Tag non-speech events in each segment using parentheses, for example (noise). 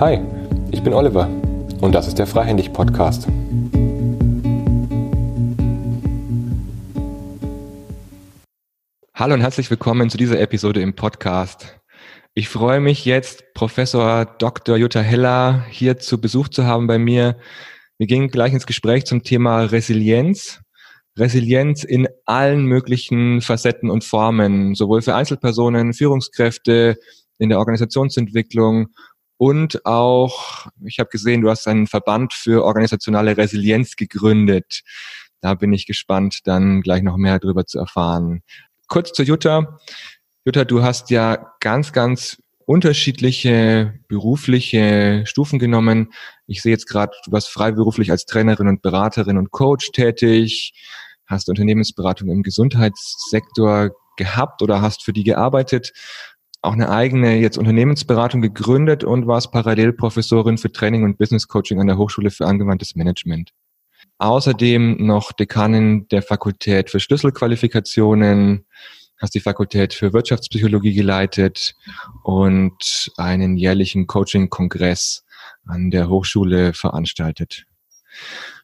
Hi, ich bin Oliver und das ist der Freihändig Podcast. Hallo und herzlich willkommen zu dieser Episode im Podcast. Ich freue mich jetzt, Professor Dr. Jutta Heller hier zu Besuch zu haben bei mir. Wir gehen gleich ins Gespräch zum Thema Resilienz. Resilienz in allen möglichen Facetten und Formen, sowohl für Einzelpersonen, Führungskräfte, in der Organisationsentwicklung und auch, ich habe gesehen, du hast einen Verband für organisationale Resilienz gegründet. Da bin ich gespannt, dann gleich noch mehr darüber zu erfahren. Kurz zu Jutta. Jutta, du hast ja ganz, ganz unterschiedliche berufliche Stufen genommen. Ich sehe jetzt gerade, du warst freiberuflich als Trainerin und Beraterin und Coach tätig, hast Unternehmensberatung im Gesundheitssektor gehabt oder hast für die gearbeitet auch eine eigene jetzt Unternehmensberatung gegründet und warst parallel Professorin für Training und Business Coaching an der Hochschule für angewandtes Management. Außerdem noch Dekanin der Fakultät für Schlüsselqualifikationen, hast die Fakultät für Wirtschaftspsychologie geleitet und einen jährlichen Coaching-Kongress an der Hochschule veranstaltet.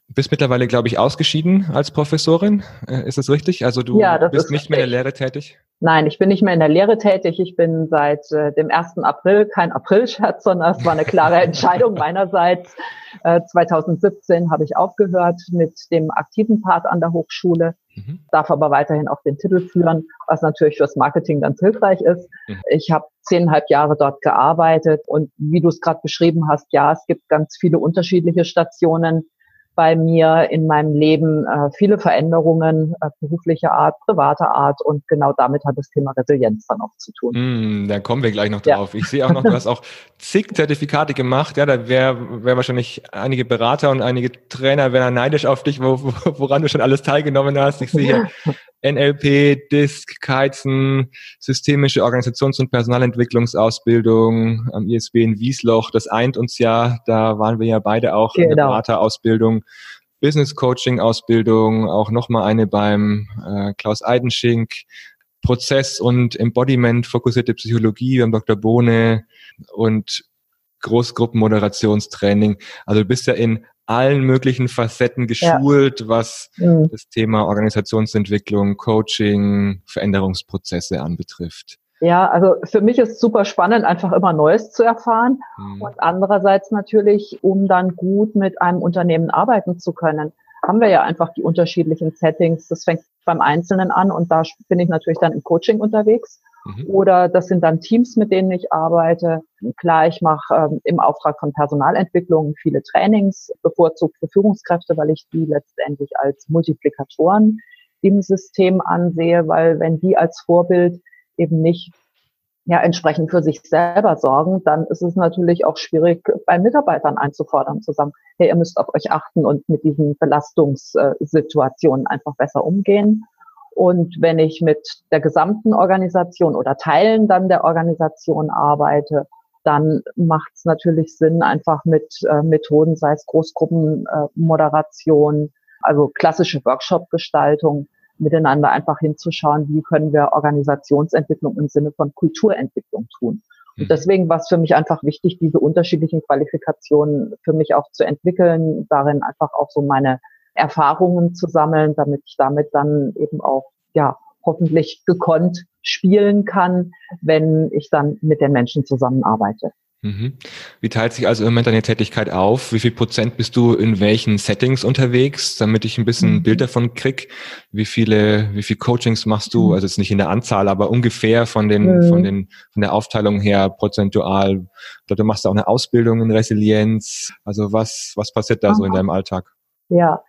Du bist mittlerweile, glaube ich, ausgeschieden als Professorin. Äh, ist das richtig? Also du ja, bist nicht mehr in der Lehre tätig? Nein, ich bin nicht mehr in der Lehre tätig. Ich bin seit äh, dem 1. April kein Aprilscherz, sondern es war eine klare (laughs) Entscheidung meinerseits. Äh, 2017 habe ich aufgehört mit dem aktiven Part an der Hochschule, mhm. darf aber weiterhin auch den Titel führen, was natürlich fürs Marketing ganz hilfreich ist. Mhm. Ich habe zehneinhalb Jahre dort gearbeitet und wie du es gerade beschrieben hast, ja, es gibt ganz viele unterschiedliche Stationen bei mir in meinem Leben äh, viele Veränderungen äh, beruflicher Art, privater Art und genau damit hat das Thema Resilienz dann auch zu tun. Mm, da kommen wir gleich noch drauf. Ja. Ich sehe auch noch, du hast auch zig Zertifikate gemacht. Ja, da wäre wär wahrscheinlich einige Berater und einige Trainer wären neidisch auf dich, wo, woran du schon alles teilgenommen hast. Ich sehe (laughs) NLP, DISC, Keizen, systemische Organisations- und Personalentwicklungsausbildung am ISB in Wiesloch. Das eint uns ja. Da waren wir ja beide auch genau. in der Beraterausbildung. Business Coaching Ausbildung, auch nochmal eine beim äh, Klaus Eidenschink, Prozess- und Embodiment fokussierte Psychologie beim Dr. Bohne und Großgruppenmoderationstraining. Also du bist ja in allen möglichen Facetten geschult, ja. was mhm. das Thema Organisationsentwicklung, Coaching, Veränderungsprozesse anbetrifft. Ja, also für mich ist super spannend, einfach immer Neues zu erfahren mhm. und andererseits natürlich, um dann gut mit einem Unternehmen arbeiten zu können, haben wir ja einfach die unterschiedlichen Settings. Das fängt beim Einzelnen an und da bin ich natürlich dann im Coaching unterwegs. Mhm. Oder das sind dann Teams, mit denen ich arbeite. Klar, ich mache ähm, im Auftrag von Personalentwicklung viele Trainings, bevorzugt für Führungskräfte, weil ich die letztendlich als Multiplikatoren im System ansehe, weil wenn die als Vorbild eben nicht ja entsprechend für sich selber sorgen, dann ist es natürlich auch schwierig, bei Mitarbeitern einzufordern, zu sagen, hey, ihr müsst auf euch achten und mit diesen Belastungssituationen einfach besser umgehen. Und wenn ich mit der gesamten Organisation oder Teilen dann der Organisation arbeite, dann macht es natürlich Sinn, einfach mit äh, Methoden, sei es Großgruppenmoderation, also klassische Workshop-Gestaltung, miteinander einfach hinzuschauen, wie können wir Organisationsentwicklung im Sinne von Kulturentwicklung tun. Und mhm. deswegen war es für mich einfach wichtig, diese unterschiedlichen Qualifikationen für mich auch zu entwickeln, darin einfach auch so meine Erfahrungen zu sammeln, damit ich damit dann eben auch, ja, hoffentlich gekonnt spielen kann, wenn ich dann mit den Menschen zusammenarbeite. Mhm. Wie teilt sich also im Moment deine Tätigkeit auf? Wie viel Prozent bist du in welchen Settings unterwegs, damit ich ein bisschen ein mhm. Bild davon krieg? Wie viele, wie viel Coachings machst du? Mhm. Also jetzt nicht in der Anzahl, aber ungefähr von den, mhm. von den, von der Aufteilung her prozentual. Oder du machst auch eine Ausbildung in Resilienz. Also was, was passiert da so in deinem Alltag? Ja,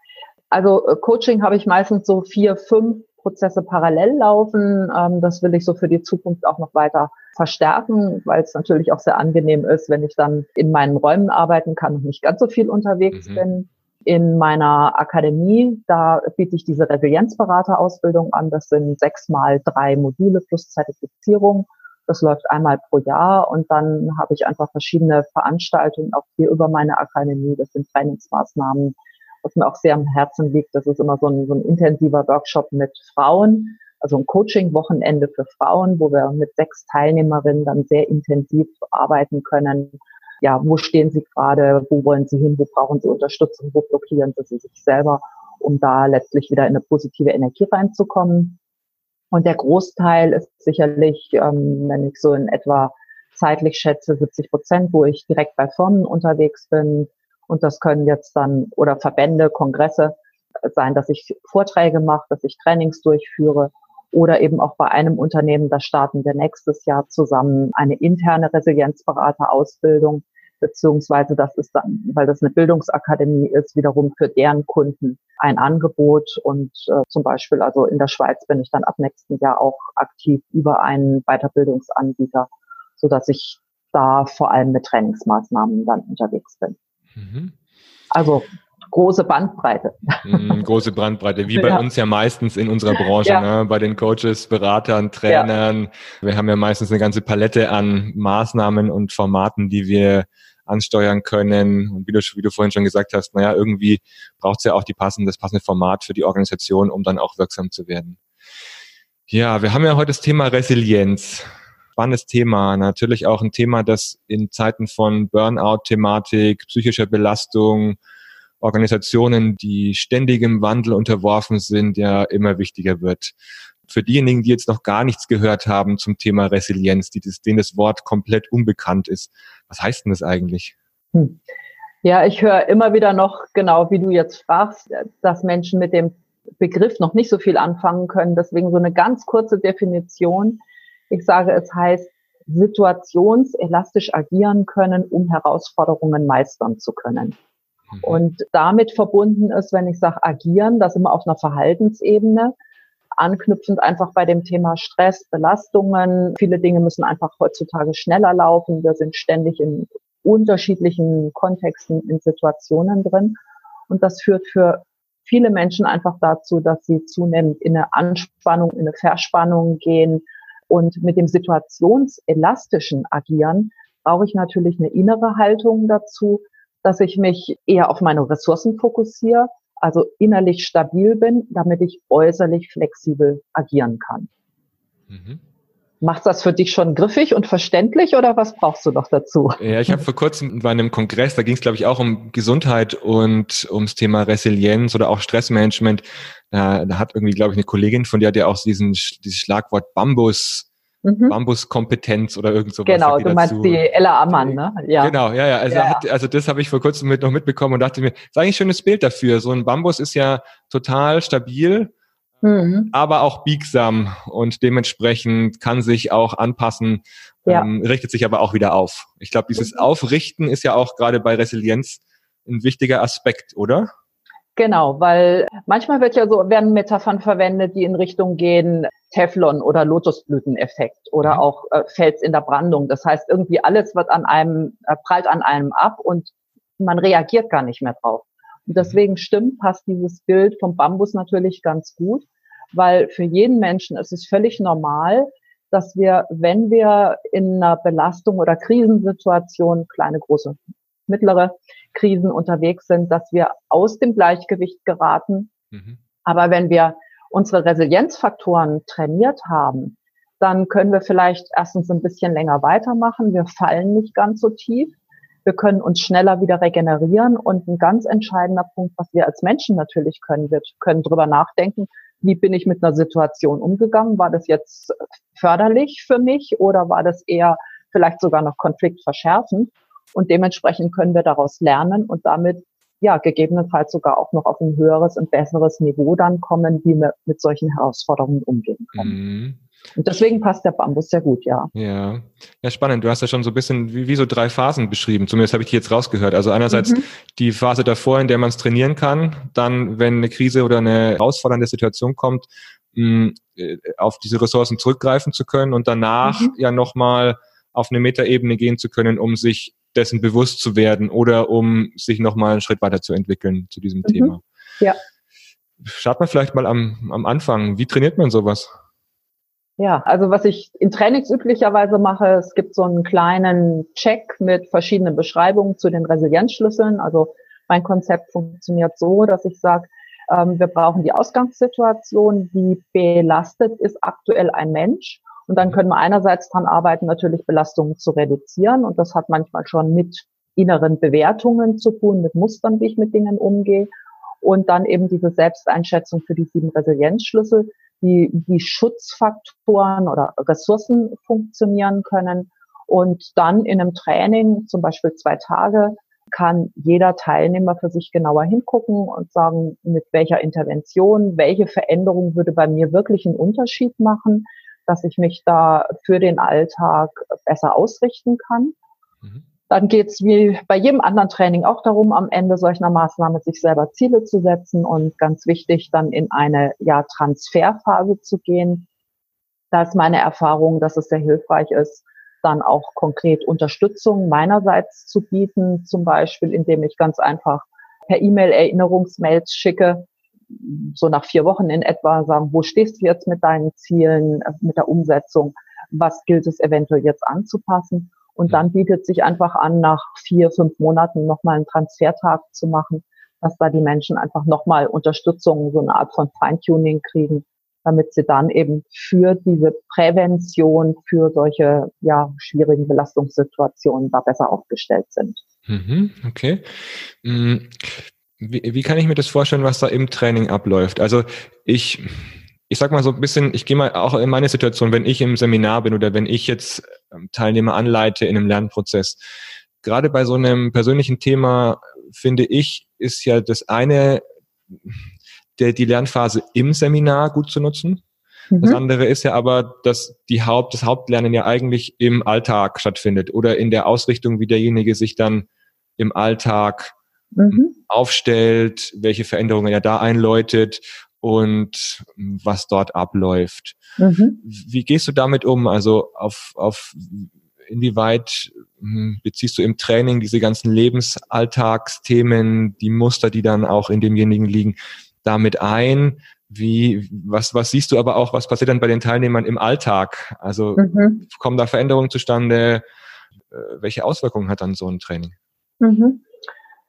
also äh, Coaching habe ich meistens so vier, fünf Prozesse parallel laufen. Ähm, das will ich so für die Zukunft auch noch weiter verstärken, weil es natürlich auch sehr angenehm ist, wenn ich dann in meinen Räumen arbeiten kann und nicht ganz so viel unterwegs mhm. bin. In meiner Akademie, da biete ich diese Resilienzberaterausbildung an. Das sind sechs mal drei Module plus Zertifizierung. Das läuft einmal pro Jahr und dann habe ich einfach verschiedene Veranstaltungen auch hier über meine Akademie. Das sind Trainingsmaßnahmen, was mir auch sehr am Herzen liegt. Das ist immer so ein, so ein intensiver Workshop mit Frauen, also ein Coaching-Wochenende für Frauen, wo wir mit sechs Teilnehmerinnen dann sehr intensiv arbeiten können. Ja, wo stehen sie gerade, wo wollen sie hin, wo brauchen sie Unterstützung, wo blockieren sie sich selber, um da letztlich wieder in eine positive Energie reinzukommen. Und der Großteil ist sicherlich, ähm, wenn ich so in etwa zeitlich schätze, 70 Prozent, wo ich direkt bei Firmen unterwegs bin. Und das können jetzt dann, oder Verbände, Kongresse sein, dass ich Vorträge mache, dass ich Trainings durchführe oder eben auch bei einem Unternehmen, da starten wir nächstes Jahr zusammen eine interne Resilienzberaterausbildung, beziehungsweise das ist dann, weil das eine Bildungsakademie ist, wiederum für deren Kunden ein Angebot und äh, zum Beispiel, also in der Schweiz bin ich dann ab nächsten Jahr auch aktiv über einen Weiterbildungsanbieter, so dass ich da vor allem mit Trainingsmaßnahmen dann unterwegs bin. Mhm. Also große Bandbreite. Mm, große Bandbreite, wie bei ja. uns ja meistens in unserer Branche, ja. ne? bei den Coaches, Beratern, Trainern. Wir haben ja meistens eine ganze Palette an Maßnahmen und Formaten, die wir ansteuern können. Und wie du, wie du vorhin schon gesagt hast, naja, irgendwie braucht es ja auch die passende, das passende Format für die Organisation, um dann auch wirksam zu werden. Ja, wir haben ja heute das Thema Resilienz. Spannendes Thema. Natürlich auch ein Thema, das in Zeiten von Burnout-Thematik, psychischer Belastung, Organisationen, die ständigem Wandel unterworfen sind, ja immer wichtiger wird. Für diejenigen, die jetzt noch gar nichts gehört haben zum Thema Resilienz, die das, denen das Wort komplett unbekannt ist, was heißt denn das eigentlich? Hm. Ja, ich höre immer wieder noch, genau wie du jetzt fragst, dass Menschen mit dem Begriff noch nicht so viel anfangen können. Deswegen so eine ganz kurze Definition. Ich sage, es heißt situationselastisch agieren können, um Herausforderungen meistern zu können. Mhm. Und damit verbunden ist, wenn ich sage agieren, das immer auf einer Verhaltensebene, anknüpfend einfach bei dem Thema Stress, Belastungen. Viele Dinge müssen einfach heutzutage schneller laufen. Wir sind ständig in unterschiedlichen Kontexten, in Situationen drin. Und das führt für viele Menschen einfach dazu, dass sie zunehmend in eine Anspannung, in eine Verspannung gehen. Und mit dem situationselastischen Agieren brauche ich natürlich eine innere Haltung dazu, dass ich mich eher auf meine Ressourcen fokussiere, also innerlich stabil bin, damit ich äußerlich flexibel agieren kann. Mhm. Macht das für dich schon griffig und verständlich oder was brauchst du noch dazu? Ja, ich habe vor kurzem bei einem Kongress, da ging es glaube ich auch um Gesundheit und ums Thema Resilienz oder auch Stressmanagement. Da, da hat irgendwie glaube ich eine Kollegin von dir, die auch diesen dieses Schlagwort Bambus mhm. Bambuskompetenz oder irgend sowas. Genau, du meinst dazu. die Ella Ammann, ne? Ja. Genau, ja, ja. Also, ja. Hat, also das habe ich vor kurzem mit, noch mitbekommen und dachte mir, das ist eigentlich ein schönes Bild dafür. So ein Bambus ist ja total stabil, mhm. aber auch biegsam und dementsprechend kann sich auch anpassen, ja. ähm, richtet sich aber auch wieder auf. Ich glaube, dieses mhm. Aufrichten ist ja auch gerade bei Resilienz ein wichtiger Aspekt, oder? Genau, weil manchmal wird ja so, werden Metaphern verwendet, die in Richtung gehen, Teflon oder Lotusblüteneffekt oder mhm. auch äh, Fels in der Brandung. Das heißt, irgendwie alles wird an einem, äh, prallt an einem ab und man reagiert gar nicht mehr drauf. Und mhm. deswegen stimmt, passt dieses Bild vom Bambus natürlich ganz gut, weil für jeden Menschen ist es völlig normal, dass wir, wenn wir in einer Belastung oder Krisensituation, kleine, große, mittlere, Krisen unterwegs sind, dass wir aus dem Gleichgewicht geraten. Mhm. Aber wenn wir unsere Resilienzfaktoren trainiert haben, dann können wir vielleicht erstens ein bisschen länger weitermachen. Wir fallen nicht ganz so tief. Wir können uns schneller wieder regenerieren. Und ein ganz entscheidender Punkt, was wir als Menschen natürlich können, wir können drüber nachdenken, wie bin ich mit einer Situation umgegangen? War das jetzt förderlich für mich oder war das eher vielleicht sogar noch konfliktverschärfend? Und dementsprechend können wir daraus lernen und damit ja gegebenenfalls sogar auch noch auf ein höheres und besseres Niveau dann kommen, wie wir mit solchen Herausforderungen umgehen können. Mhm. Und deswegen passt der Bambus sehr gut, ja. Ja, ja, spannend. Du hast ja schon so ein bisschen wie, wie so drei Phasen beschrieben. Zumindest habe ich die jetzt rausgehört. Also einerseits mhm. die Phase davor, in der man es trainieren kann. Dann, wenn eine Krise oder eine herausfordernde Situation kommt, mh, äh, auf diese Ressourcen zurückgreifen zu können und danach mhm. ja nochmal auf eine Metaebene gehen zu können, um sich dessen bewusst zu werden oder um sich nochmal einen Schritt weiter zu entwickeln zu diesem mhm. Thema. Ja. Schaut man vielleicht mal am, am Anfang, wie trainiert man sowas? Ja, also was ich in Trainings üblicherweise mache, es gibt so einen kleinen Check mit verschiedenen Beschreibungen zu den Resilienzschlüsseln. Also mein Konzept funktioniert so, dass ich sage, Ähm, wir brauchen die Ausgangssituation, wie belastet ist aktuell ein Mensch. Und dann können wir einerseits daran arbeiten, natürlich Belastungen zu reduzieren. Und das hat manchmal schon mit inneren Bewertungen zu tun, mit Mustern, wie ich mit Dingen umgehe. Und dann eben diese Selbsteinschätzung für die sieben Resilienzschlüssel, wie, wie Schutzfaktoren oder Ressourcen funktionieren können. Und dann in einem Training, zum Beispiel zwei Tage, kann jeder Teilnehmer für sich genauer hingucken und sagen, mit welcher Intervention, welche Veränderung würde bei mir wirklich einen Unterschied machen, dass ich mich da für den Alltag besser ausrichten kann. Mhm. Dann geht es wie bei jedem anderen Training auch darum, am Ende solcher Maßnahme sich selber Ziele zu setzen und ganz wichtig, dann in eine ja, Transferphase zu gehen. Da ist meine Erfahrung, dass es sehr hilfreich ist, dann auch konkret Unterstützung meinerseits zu bieten, zum Beispiel indem ich ganz einfach per E-Mail Erinnerungsmails schicke, so nach vier Wochen in etwa sagen, wo stehst du jetzt mit deinen Zielen, mit der Umsetzung, was gilt es eventuell jetzt anzupassen. Und dann bietet sich einfach an, nach vier, fünf Monaten nochmal einen Transfertag zu machen, dass da die Menschen einfach nochmal Unterstützung, so eine Art von Feintuning kriegen, damit sie dann eben für diese Prävention, für solche ja, schwierigen Belastungssituationen da besser aufgestellt sind. Mhm, okay. Wie, wie kann ich mir das vorstellen, was da im Training abläuft? Also ich, ich sag mal so ein bisschen, ich gehe mal auch in meine Situation, wenn ich im Seminar bin oder wenn ich jetzt ähm, Teilnehmer anleite in einem Lernprozess. Gerade bei so einem persönlichen Thema finde ich, ist ja das eine der, die Lernphase im Seminar gut zu nutzen. Mhm. Das andere ist ja aber, dass die Haupt, das Hauptlernen ja eigentlich im Alltag stattfindet oder in der Ausrichtung, wie derjenige sich dann im Alltag mhm. aufstellt, welche Veränderungen er da einläutet und was dort abläuft. Mhm. Wie gehst du damit um? Also auf, auf inwieweit hm, beziehst du im Training diese ganzen Lebensalltagsthemen, die Muster, die dann auch in demjenigen liegen, damit ein? Wie, was, was siehst du aber auch, was passiert dann bei den Teilnehmern im Alltag? Also mhm. kommen da Veränderungen zustande? Äh, welche Auswirkungen hat dann so ein Training? Mhm.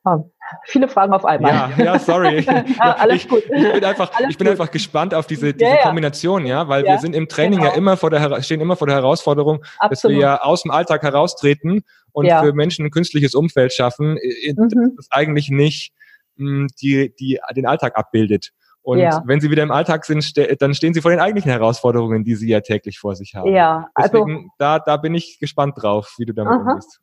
Oh, viele Fragen auf einmal. Ja, ja sorry. (laughs) ja, alles ich, gut. Ich bin einfach, alles ich bin einfach gespannt auf diese, diese ja, Kombination, ja, weil wir sind im Training genau. ja immer vor der, stehen immer vor der Herausforderung, Absolut. dass wir ja aus dem Alltag heraustreten und für Menschen ein künstliches Umfeld schaffen, mhm. das eigentlich nicht die, die den Alltag abbildet. Und wenn sie wieder im Alltag sind, ste dann stehen sie vor den eigentlichen Herausforderungen, die sie ja täglich vor sich haben. Ja, also Deswegen, da, da bin ich gespannt drauf, wie du damit umgehst.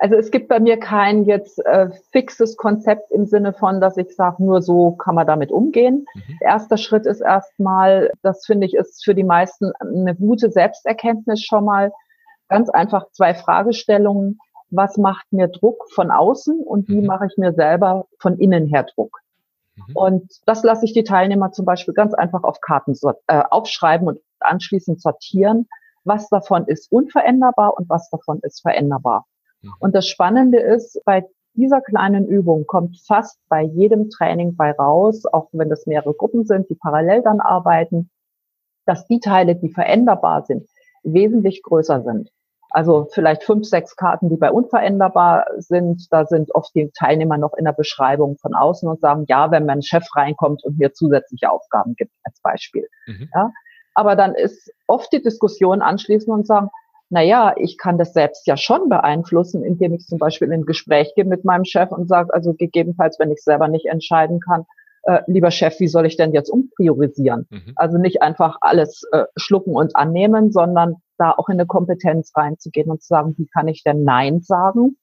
Also es gibt bei mir kein jetzt äh, fixes Konzept im Sinne von, dass ich sage, nur so kann man damit umgehen. Mhm. Erster Schritt ist erstmal, das finde ich, ist für die meisten eine gute Selbsterkenntnis schon mal. Ganz einfach zwei Fragestellungen was macht mir Druck von außen und wie mhm. mache ich mir selber von innen her Druck. Mhm. Und das lasse ich die Teilnehmer zum Beispiel ganz einfach auf Karten äh, aufschreiben und anschließend sortieren, was davon ist unveränderbar und was davon ist veränderbar. Mhm. Und das Spannende ist, bei dieser kleinen Übung kommt fast bei jedem Training bei raus, auch wenn das mehrere Gruppen sind, die parallel dann arbeiten, dass die Teile, die veränderbar sind, wesentlich größer sind. Also vielleicht fünf, sechs Karten, die bei unveränderbar sind. Da sind oft die Teilnehmer noch in der Beschreibung von außen und sagen, ja, wenn mein Chef reinkommt und mir zusätzliche Aufgaben gibt, als Beispiel. Mhm. Ja. Aber dann ist oft die Diskussion anschließend und sagen, na ja, ich kann das selbst ja schon beeinflussen, indem ich zum Beispiel in ein Gespräch gehe mit meinem Chef und sage, also gegebenenfalls, wenn ich selber nicht entscheiden kann, äh, lieber Chef, wie soll ich denn jetzt umpriorisieren? Mhm. Also nicht einfach alles äh, schlucken und annehmen, sondern da auch in eine Kompetenz reinzugehen und zu sagen, wie kann ich denn Nein sagen?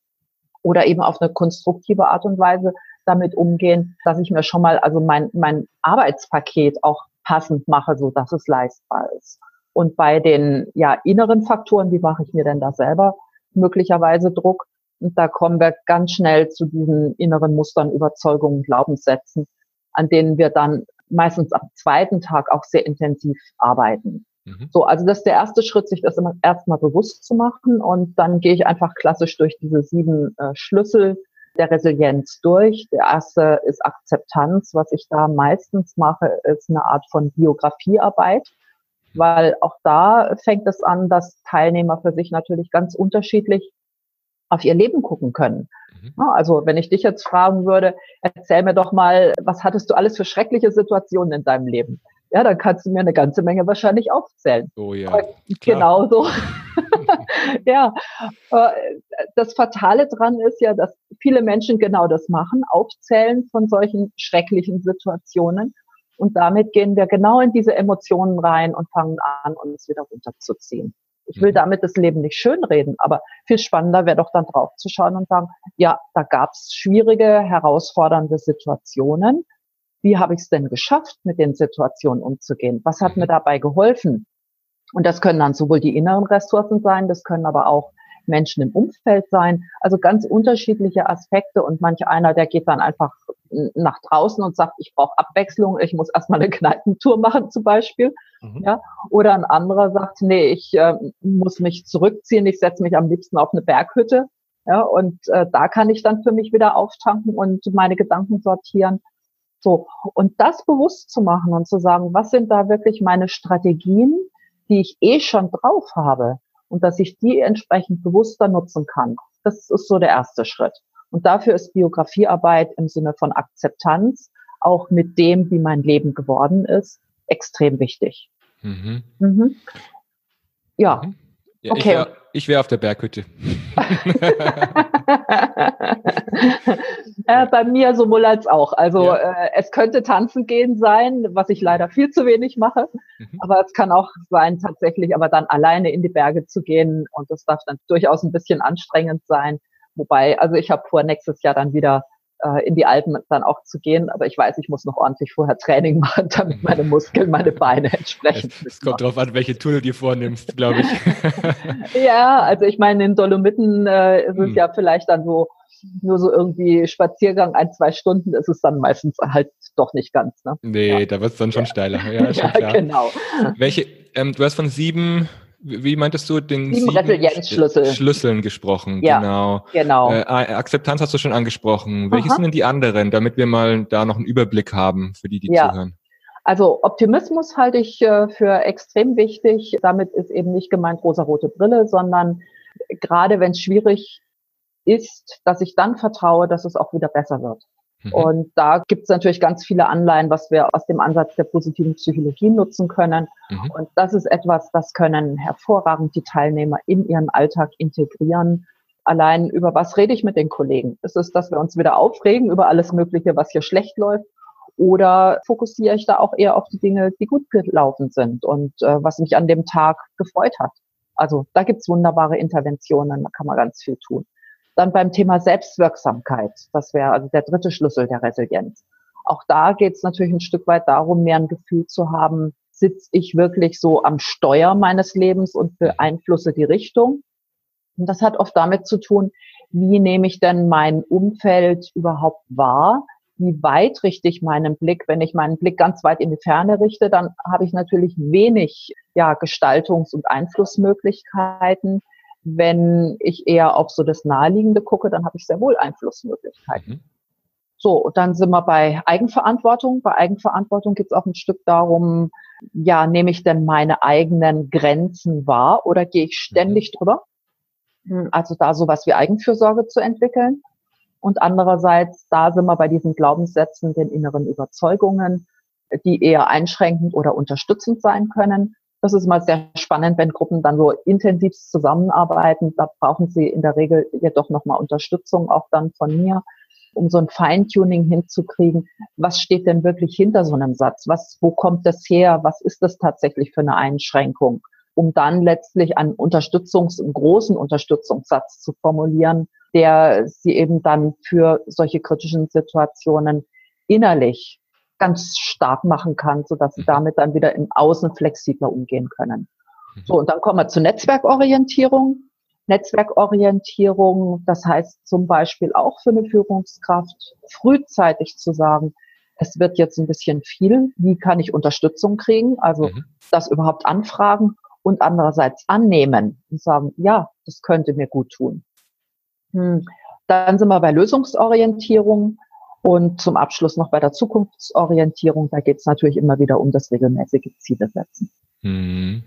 Oder eben auf eine konstruktive Art und Weise damit umgehen, dass ich mir schon mal also mein, mein Arbeitspaket auch passend mache, so dass es leistbar ist. Und bei den ja, inneren Faktoren, wie mache ich mir denn da selber möglicherweise Druck? Und da kommen wir ganz schnell zu diesen inneren Mustern, Überzeugungen, Glaubenssätzen, an denen wir dann meistens am zweiten Tag auch sehr intensiv arbeiten. Mhm. So, also das ist der erste Schritt, sich das immer erstmal bewusst zu machen. Und dann gehe ich einfach klassisch durch diese sieben äh, Schlüssel der Resilienz durch. Der erste ist Akzeptanz. Was ich da meistens mache, ist eine Art von Biografiearbeit, weil auch da fängt es an, dass Teilnehmer für sich natürlich ganz unterschiedlich auf ihr Leben gucken können. Mhm. Also wenn ich dich jetzt fragen würde, erzähl mir doch mal, was hattest du alles für schreckliche Situationen in deinem Leben? Ja, dann kannst du mir eine ganze Menge wahrscheinlich aufzählen. Oh ja. Genau so. (laughs) ja. Äh, das Fatale dran ist ja, dass viele Menschen genau das machen, aufzählen von solchen schrecklichen Situationen. Und damit gehen wir genau in diese Emotionen rein und fangen an, uns wieder runterzuziehen. Ich will mhm. damit das Leben nicht schönreden, aber viel spannender wäre doch dann drauf zu schauen und sagen, ja, da gab es schwierige, herausfordernde Situationen. Wie habe ich es denn geschafft, mit den Situationen umzugehen? Was hat mir mhm. dabei geholfen? Und das können dann sowohl die inneren Ressourcen sein, das können aber auch Menschen im Umfeld sein. Also ganz unterschiedliche Aspekte und manch einer, der geht dann einfach nach draußen und sagt, ich brauche Abwechslung, ich muss erstmal eine Kneipentour machen zum Beispiel. Mhm. Ja, oder ein anderer sagt, nee, ich äh, muss mich zurückziehen, ich setze mich am liebsten auf eine Berghütte. Ja, und äh, da kann ich dann für mich wieder auftanken und meine Gedanken sortieren. So, und das bewusst zu machen und zu sagen, was sind da wirklich meine Strategien, die ich eh schon drauf habe und dass ich die entsprechend bewusster nutzen kann. Das ist so der erste Schritt. Und dafür ist Biografiearbeit im Sinne von Akzeptanz, auch mit dem, wie mein Leben geworden ist, extrem wichtig. Mhm. Mhm. Ja. Mhm. ja. Okay. Ich wäre wär auf der Berghütte. (laughs) äh, bei mir sowohl als auch. Also ja. äh, es könnte tanzen gehen sein, was ich leider viel zu wenig mache. Mhm. Aber es kann auch sein, tatsächlich aber dann alleine in die Berge zu gehen. Und das darf dann durchaus ein bisschen anstrengend sein. Wobei, also ich habe vor, nächstes Jahr dann wieder äh, in die Alpen dann auch zu gehen. Aber ich weiß, ich muss noch ordentlich vorher Training (laughs) machen, damit meine Muskeln, meine Beine entsprechend. Es, es kommt darauf an, welche Tour du dir vornimmst, glaube ich. (laughs) ja, also ich meine, in Dolomiten äh, ist es hm. ja vielleicht dann so nur so irgendwie Spaziergang ein, zwei Stunden ist es dann meistens halt doch nicht ganz. Ne? Nee, ja. da wird es dann schon ja. steiler. Ja, (laughs) schon ja, genau. Welche, ähm, du hast von sieben wie meintest du, den sieben, Resilienzschlüssel. Schlüsseln gesprochen? Ja, genau. genau. Äh, Akzeptanz hast du schon angesprochen. Welche sind denn die anderen, damit wir mal da noch einen Überblick haben für die, die ja. zuhören? Also Optimismus halte ich äh, für extrem wichtig. Damit ist eben nicht gemeint rosa rote Brille, sondern gerade wenn es schwierig ist, dass ich dann vertraue, dass es auch wieder besser wird. Mhm. Und da gibt es natürlich ganz viele Anleihen, was wir aus dem Ansatz der positiven Psychologie nutzen können. Mhm. Und das ist etwas, das können hervorragend die Teilnehmer in ihren Alltag integrieren. Allein über was rede ich mit den Kollegen? Ist es, dass wir uns wieder aufregen über alles Mögliche, was hier schlecht läuft? Oder fokussiere ich da auch eher auf die Dinge, die gut gelaufen sind und äh, was mich an dem Tag gefreut hat? Also da gibt's wunderbare Interventionen, da kann man ganz viel tun. Dann beim Thema Selbstwirksamkeit, das wäre also der dritte Schlüssel der Resilienz. Auch da geht es natürlich ein Stück weit darum, mehr ein Gefühl zu haben, sitze ich wirklich so am Steuer meines Lebens und beeinflusse die Richtung. Und das hat oft damit zu tun, wie nehme ich denn mein Umfeld überhaupt wahr? Wie weit richte ich meinen Blick? Wenn ich meinen Blick ganz weit in die Ferne richte, dann habe ich natürlich wenig ja, Gestaltungs- und Einflussmöglichkeiten. Wenn ich eher auf so das Naheliegende gucke, dann habe ich sehr wohl Einflussmöglichkeiten. Mhm. So, und dann sind wir bei Eigenverantwortung. Bei Eigenverantwortung geht es auch ein Stück darum, ja, nehme ich denn meine eigenen Grenzen wahr oder gehe ich ständig mhm. drüber? Hm, also da sowas wie Eigenfürsorge zu entwickeln. Und andererseits, da sind wir bei diesen Glaubenssätzen, den inneren Überzeugungen, die eher einschränkend oder unterstützend sein können. Das ist mal sehr spannend, wenn Gruppen dann so intensiv zusammenarbeiten. Da brauchen sie in der Regel jedoch nochmal Unterstützung, auch dann von mir, um so ein Feintuning hinzukriegen. Was steht denn wirklich hinter so einem Satz? Was, wo kommt das her? Was ist das tatsächlich für eine Einschränkung? Um dann letztlich einen Unterstützungs-, einen großen Unterstützungssatz zu formulieren, der sie eben dann für solche kritischen Situationen innerlich ganz stark machen kann, so dass sie mhm. damit dann wieder im Außen flexibler umgehen können. Mhm. So, und dann kommen wir zur Netzwerkorientierung. Netzwerkorientierung, das heißt zum Beispiel auch für eine Führungskraft, frühzeitig zu sagen, es wird jetzt ein bisschen viel, wie kann ich Unterstützung kriegen, also mhm. das überhaupt anfragen und andererseits annehmen und sagen, ja, das könnte mir gut tun. Hm. Dann sind wir bei Lösungsorientierung. Und zum Abschluss noch bei der Zukunftsorientierung, da geht es natürlich immer wieder um das regelmäßige Ziele setzen. Hm.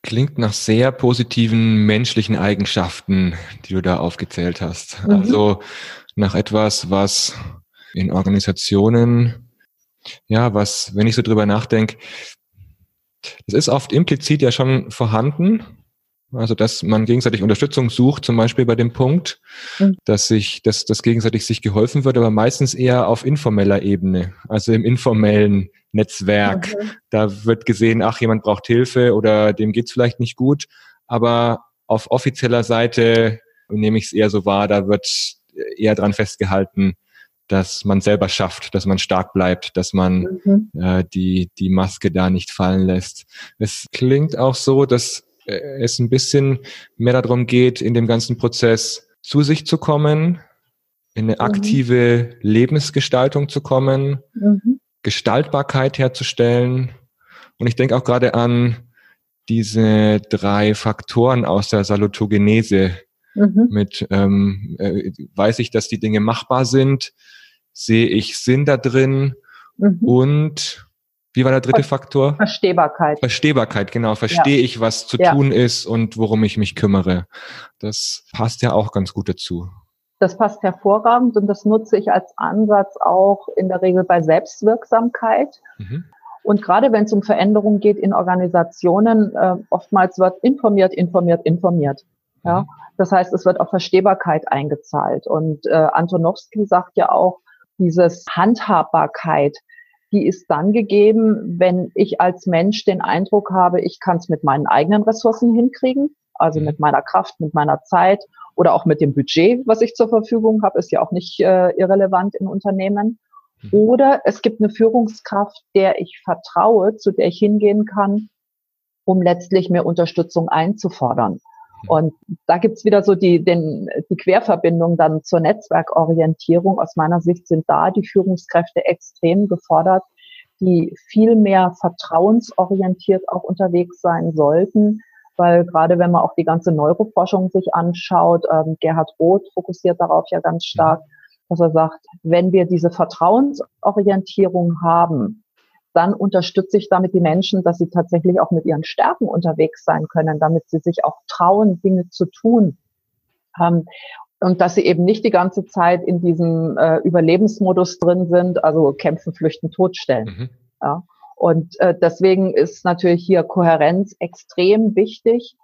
Klingt nach sehr positiven menschlichen Eigenschaften, die du da aufgezählt hast. Mhm. Also nach etwas, was in Organisationen, ja, was, wenn ich so drüber nachdenke, das ist oft implizit ja schon vorhanden, also, dass man gegenseitig Unterstützung sucht, zum Beispiel bei dem Punkt, mhm. dass sich, dass, dass gegenseitig sich geholfen wird, aber meistens eher auf informeller Ebene, also im informellen Netzwerk. Mhm. Da wird gesehen, ach, jemand braucht Hilfe oder dem geht's vielleicht nicht gut. Aber auf offizieller Seite nehme ich es eher so wahr, da wird eher dran festgehalten, dass man selber schafft, dass man stark bleibt, dass man mhm. äh, die, die Maske da nicht fallen lässt. Es klingt auch so, dass es ein bisschen mehr darum geht, in dem ganzen Prozess zu sich zu kommen, in eine mhm. aktive mhm. Lebensgestaltung zu kommen, mhm. Gestaltbarkeit herzustellen. Und ich denke auch gerade an diese drei Faktoren aus der Salutogenese. Mhm. Mit ähm, äh, weiß ich, dass die Dinge machbar sind, sehe ich Sinn da drin mhm. und wie war der dritte Faktor? Verstehbarkeit. Verstehbarkeit, genau. Verstehe ja. ich, was zu ja. tun ist und worum ich mich kümmere. Das passt ja auch ganz gut dazu. Das passt hervorragend und das nutze ich als Ansatz auch in der Regel bei Selbstwirksamkeit. Mhm. Und gerade wenn es um Veränderungen geht in Organisationen, äh, oftmals wird informiert, informiert, informiert. Ja, mhm. das heißt, es wird auf Verstehbarkeit eingezahlt. Und äh, Antonowski sagt ja auch, dieses Handhabbarkeit, die ist dann gegeben, wenn ich als Mensch den Eindruck habe, ich kann es mit meinen eigenen Ressourcen hinkriegen, also mhm. mit meiner Kraft, mit meiner Zeit oder auch mit dem Budget, was ich zur Verfügung habe, ist ja auch nicht äh, irrelevant in Unternehmen. Mhm. Oder es gibt eine Führungskraft, der ich vertraue, zu der ich hingehen kann, um letztlich mehr Unterstützung einzufordern. Und da gibt's wieder so die, den, die Querverbindung dann zur Netzwerkorientierung. Aus meiner Sicht sind da die Führungskräfte extrem gefordert, die viel mehr vertrauensorientiert auch unterwegs sein sollten. Weil gerade wenn man auch die ganze Neuroforschung sich anschaut, ähm, Gerhard Roth fokussiert darauf ja ganz stark, dass er sagt, wenn wir diese Vertrauensorientierung haben, dann unterstütze ich damit die Menschen, dass sie tatsächlich auch mit ihren Stärken unterwegs sein können, damit sie sich auch trauen, Dinge zu tun. Ähm, und dass sie eben nicht die ganze Zeit in diesem äh, Überlebensmodus drin sind, also kämpfen, flüchten, totstellen. Mhm. Ja. Und äh, deswegen ist natürlich hier Kohärenz extrem wichtig.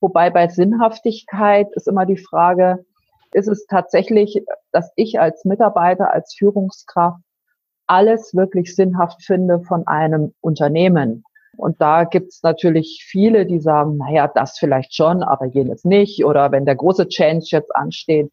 Wobei bei Sinnhaftigkeit ist immer die Frage, ist es tatsächlich, dass ich als Mitarbeiter, als Führungskraft alles wirklich sinnhaft finde von einem Unternehmen. Und da gibt's natürlich viele, die sagen, naja, das vielleicht schon, aber jenes nicht. Oder wenn der große Change jetzt ansteht.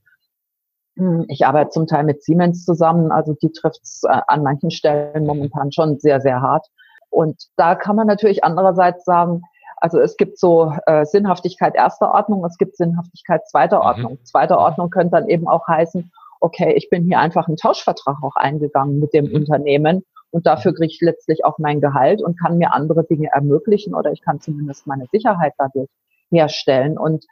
Hm, ich arbeite zum Teil mit Siemens zusammen, also die trifft's äh, an manchen Stellen momentan schon sehr, sehr hart. Und da kann man natürlich andererseits sagen, also es gibt so äh, Sinnhaftigkeit erster Ordnung, es gibt Sinnhaftigkeit zweiter mhm. Ordnung. Mhm. Zweiter Ordnung könnte dann eben auch heißen, okay, ich bin hier einfach einen Tauschvertrag auch eingegangen mit dem mhm. Unternehmen und dafür kriege ich letztlich auch mein Gehalt und kann mir andere Dinge ermöglichen oder ich kann zumindest meine Sicherheit dadurch herstellen. Und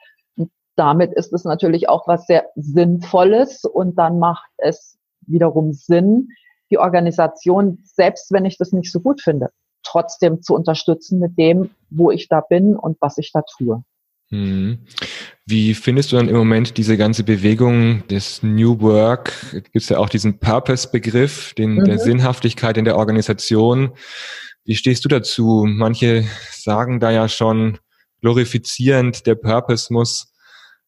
damit ist es natürlich auch was sehr Sinnvolles und dann macht es wiederum Sinn, die Organisation, selbst wenn ich das nicht so gut finde, trotzdem zu unterstützen mit dem, wo ich da bin und was ich da tue. Hm. Wie findest du dann im Moment diese ganze Bewegung des New Work? Gibt es ja auch diesen Purpose-Begriff, den mhm. der Sinnhaftigkeit in der Organisation. Wie stehst du dazu? Manche sagen da ja schon glorifizierend, der Purpose muss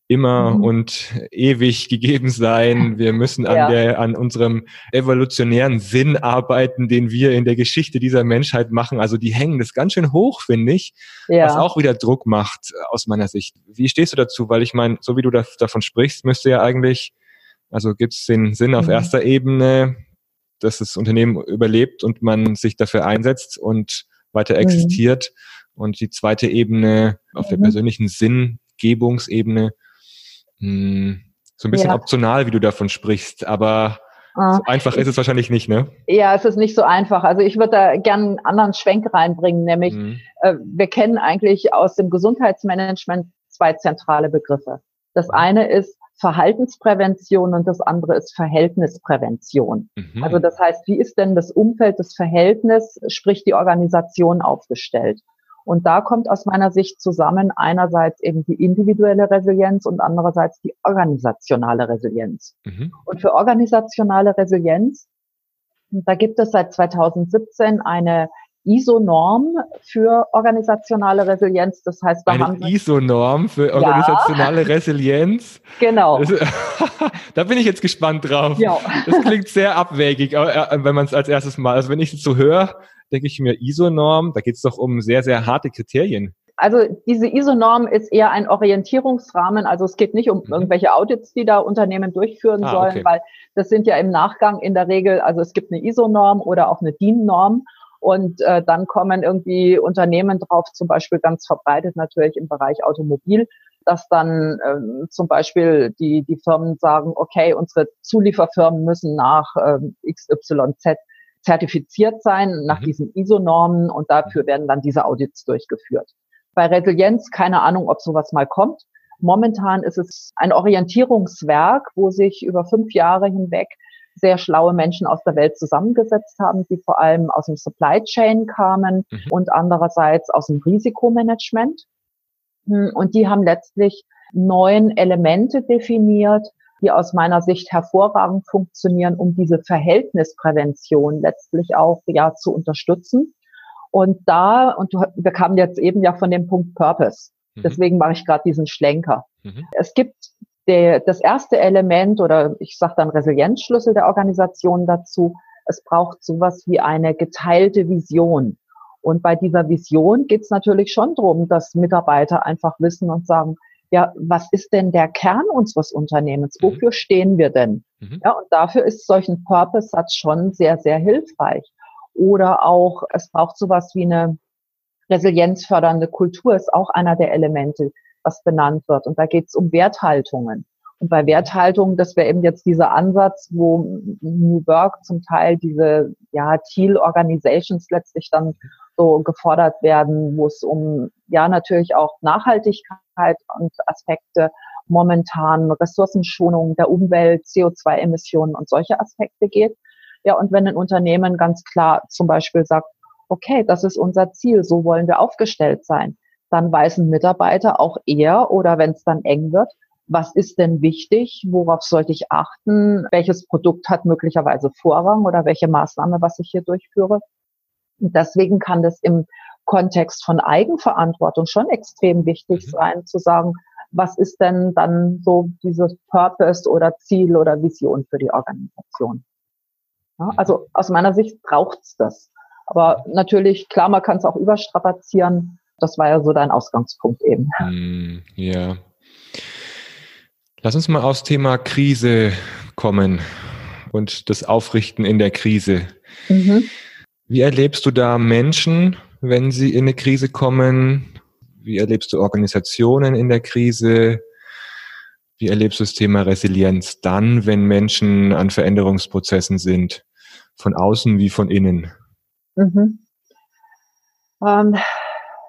immer mhm. und ewig gegeben sein. Wir müssen an ja. der, an unserem evolutionären Sinn arbeiten, den wir in der Geschichte dieser Menschheit machen. Also die hängen das ganz schön hoch, finde ich, ja. was auch wieder Druck macht aus meiner Sicht. Wie stehst du dazu? Weil ich meine, so wie du das, davon sprichst, müsste ja eigentlich, also gibt es den Sinn auf mhm. erster Ebene, dass das Unternehmen überlebt und man sich dafür einsetzt und weiter mhm. existiert. Mhm. Und die zweite Ebene auf der mhm. persönlichen Sinngebungsebene hm, so ein bisschen ja. optional, wie du davon sprichst, aber ah. so einfach ist es wahrscheinlich nicht, ne? Ja, es ist nicht so einfach. Also ich würde da gerne einen anderen Schwenk reinbringen, nämlich mhm. äh, wir kennen eigentlich aus dem Gesundheitsmanagement zwei zentrale Begriffe. Das mhm. eine ist Verhaltensprävention und das andere ist Verhältnisprävention. Mhm. Also das heißt, wie ist denn das Umfeld, das Verhältnis, sprich die Organisation aufgestellt? Und da kommt aus meiner Sicht zusammen einerseits eben die individuelle Resilienz und andererseits die organisationale Resilienz. Mhm. Und für organisationale Resilienz, da gibt es seit 2017 eine ISO-Norm für organisationale Resilienz. Das heißt, da eine ISO-Norm für organisationale ja. Resilienz. Genau. Das, (laughs) da bin ich jetzt gespannt drauf. Ja. Das klingt sehr abwägig, äh, wenn man es als erstes mal, also wenn ich es so höre, denke ich mir ISO-Norm, da geht es doch um sehr, sehr harte Kriterien. Also diese ISO-Norm ist eher ein Orientierungsrahmen. Also es geht nicht um mhm. irgendwelche Audits, die da Unternehmen durchführen ah, sollen, okay. weil das sind ja im Nachgang in der Regel, also es gibt eine ISO-Norm oder auch eine DIN-Norm. Und äh, dann kommen irgendwie Unternehmen drauf, zum Beispiel ganz verbreitet natürlich im Bereich Automobil, dass dann ähm, zum Beispiel die, die Firmen sagen, okay, unsere Zulieferfirmen müssen nach ähm, XYZ zertifiziert sein, nach mhm. diesen ISO-Normen und dafür werden dann diese Audits durchgeführt. Bei Resilienz keine Ahnung, ob sowas mal kommt. Momentan ist es ein Orientierungswerk, wo sich über fünf Jahre hinweg sehr schlaue Menschen aus der Welt zusammengesetzt haben, die vor allem aus dem Supply Chain kamen mhm. und andererseits aus dem Risikomanagement. Hm, und die haben letztlich neun Elemente definiert, die aus meiner Sicht hervorragend funktionieren, um diese Verhältnisprävention letztlich auch ja zu unterstützen. Und da, und wir kamen jetzt eben ja von dem Punkt Purpose. Mhm. Deswegen mache ich gerade diesen Schlenker. Mhm. Es gibt der, das erste Element oder ich sage dann Resilienzschlüssel der Organisation dazu. Es braucht sowas wie eine geteilte Vision. Und bei dieser Vision geht es natürlich schon darum, dass Mitarbeiter einfach wissen und sagen, ja, was ist denn der Kern unseres Unternehmens? Mhm. Wofür stehen wir denn? Mhm. Ja, und dafür ist solch ein Purpose-Satz schon sehr, sehr hilfreich. Oder auch, es braucht sowas wie eine resilienzfördernde Kultur, ist auch einer der Elemente, was benannt wird. Und da geht es um Werthaltungen. Und bei Werthaltungen, das wäre eben jetzt dieser Ansatz, wo New Work zum Teil diese ja, Teal Organizations letztlich dann so gefordert werden, wo es um ja natürlich auch Nachhaltigkeit und Aspekte momentan Ressourcenschonung der Umwelt, CO2-Emissionen und solche Aspekte geht. Ja, und wenn ein Unternehmen ganz klar zum Beispiel sagt, okay, das ist unser Ziel, so wollen wir aufgestellt sein, dann weiß ein Mitarbeiter auch eher oder wenn es dann eng wird, was ist denn wichtig, worauf sollte ich achten, welches Produkt hat möglicherweise Vorrang oder welche Maßnahme, was ich hier durchführe. Deswegen kann das im Kontext von Eigenverantwortung schon extrem wichtig mhm. sein, zu sagen, was ist denn dann so dieses Purpose oder Ziel oder Vision für die Organisation? Ja, mhm. also aus meiner Sicht braucht's das. Aber natürlich, klar, man kann es auch überstrapazieren. Das war ja so dein Ausgangspunkt eben. Mm, ja. Lass uns mal aufs Thema Krise kommen und das Aufrichten in der Krise. Mhm. Wie erlebst du da Menschen, wenn sie in eine Krise kommen? Wie erlebst du Organisationen in der Krise? Wie erlebst du das Thema Resilienz dann, wenn Menschen an Veränderungsprozessen sind, von außen wie von innen? Mhm. Ähm,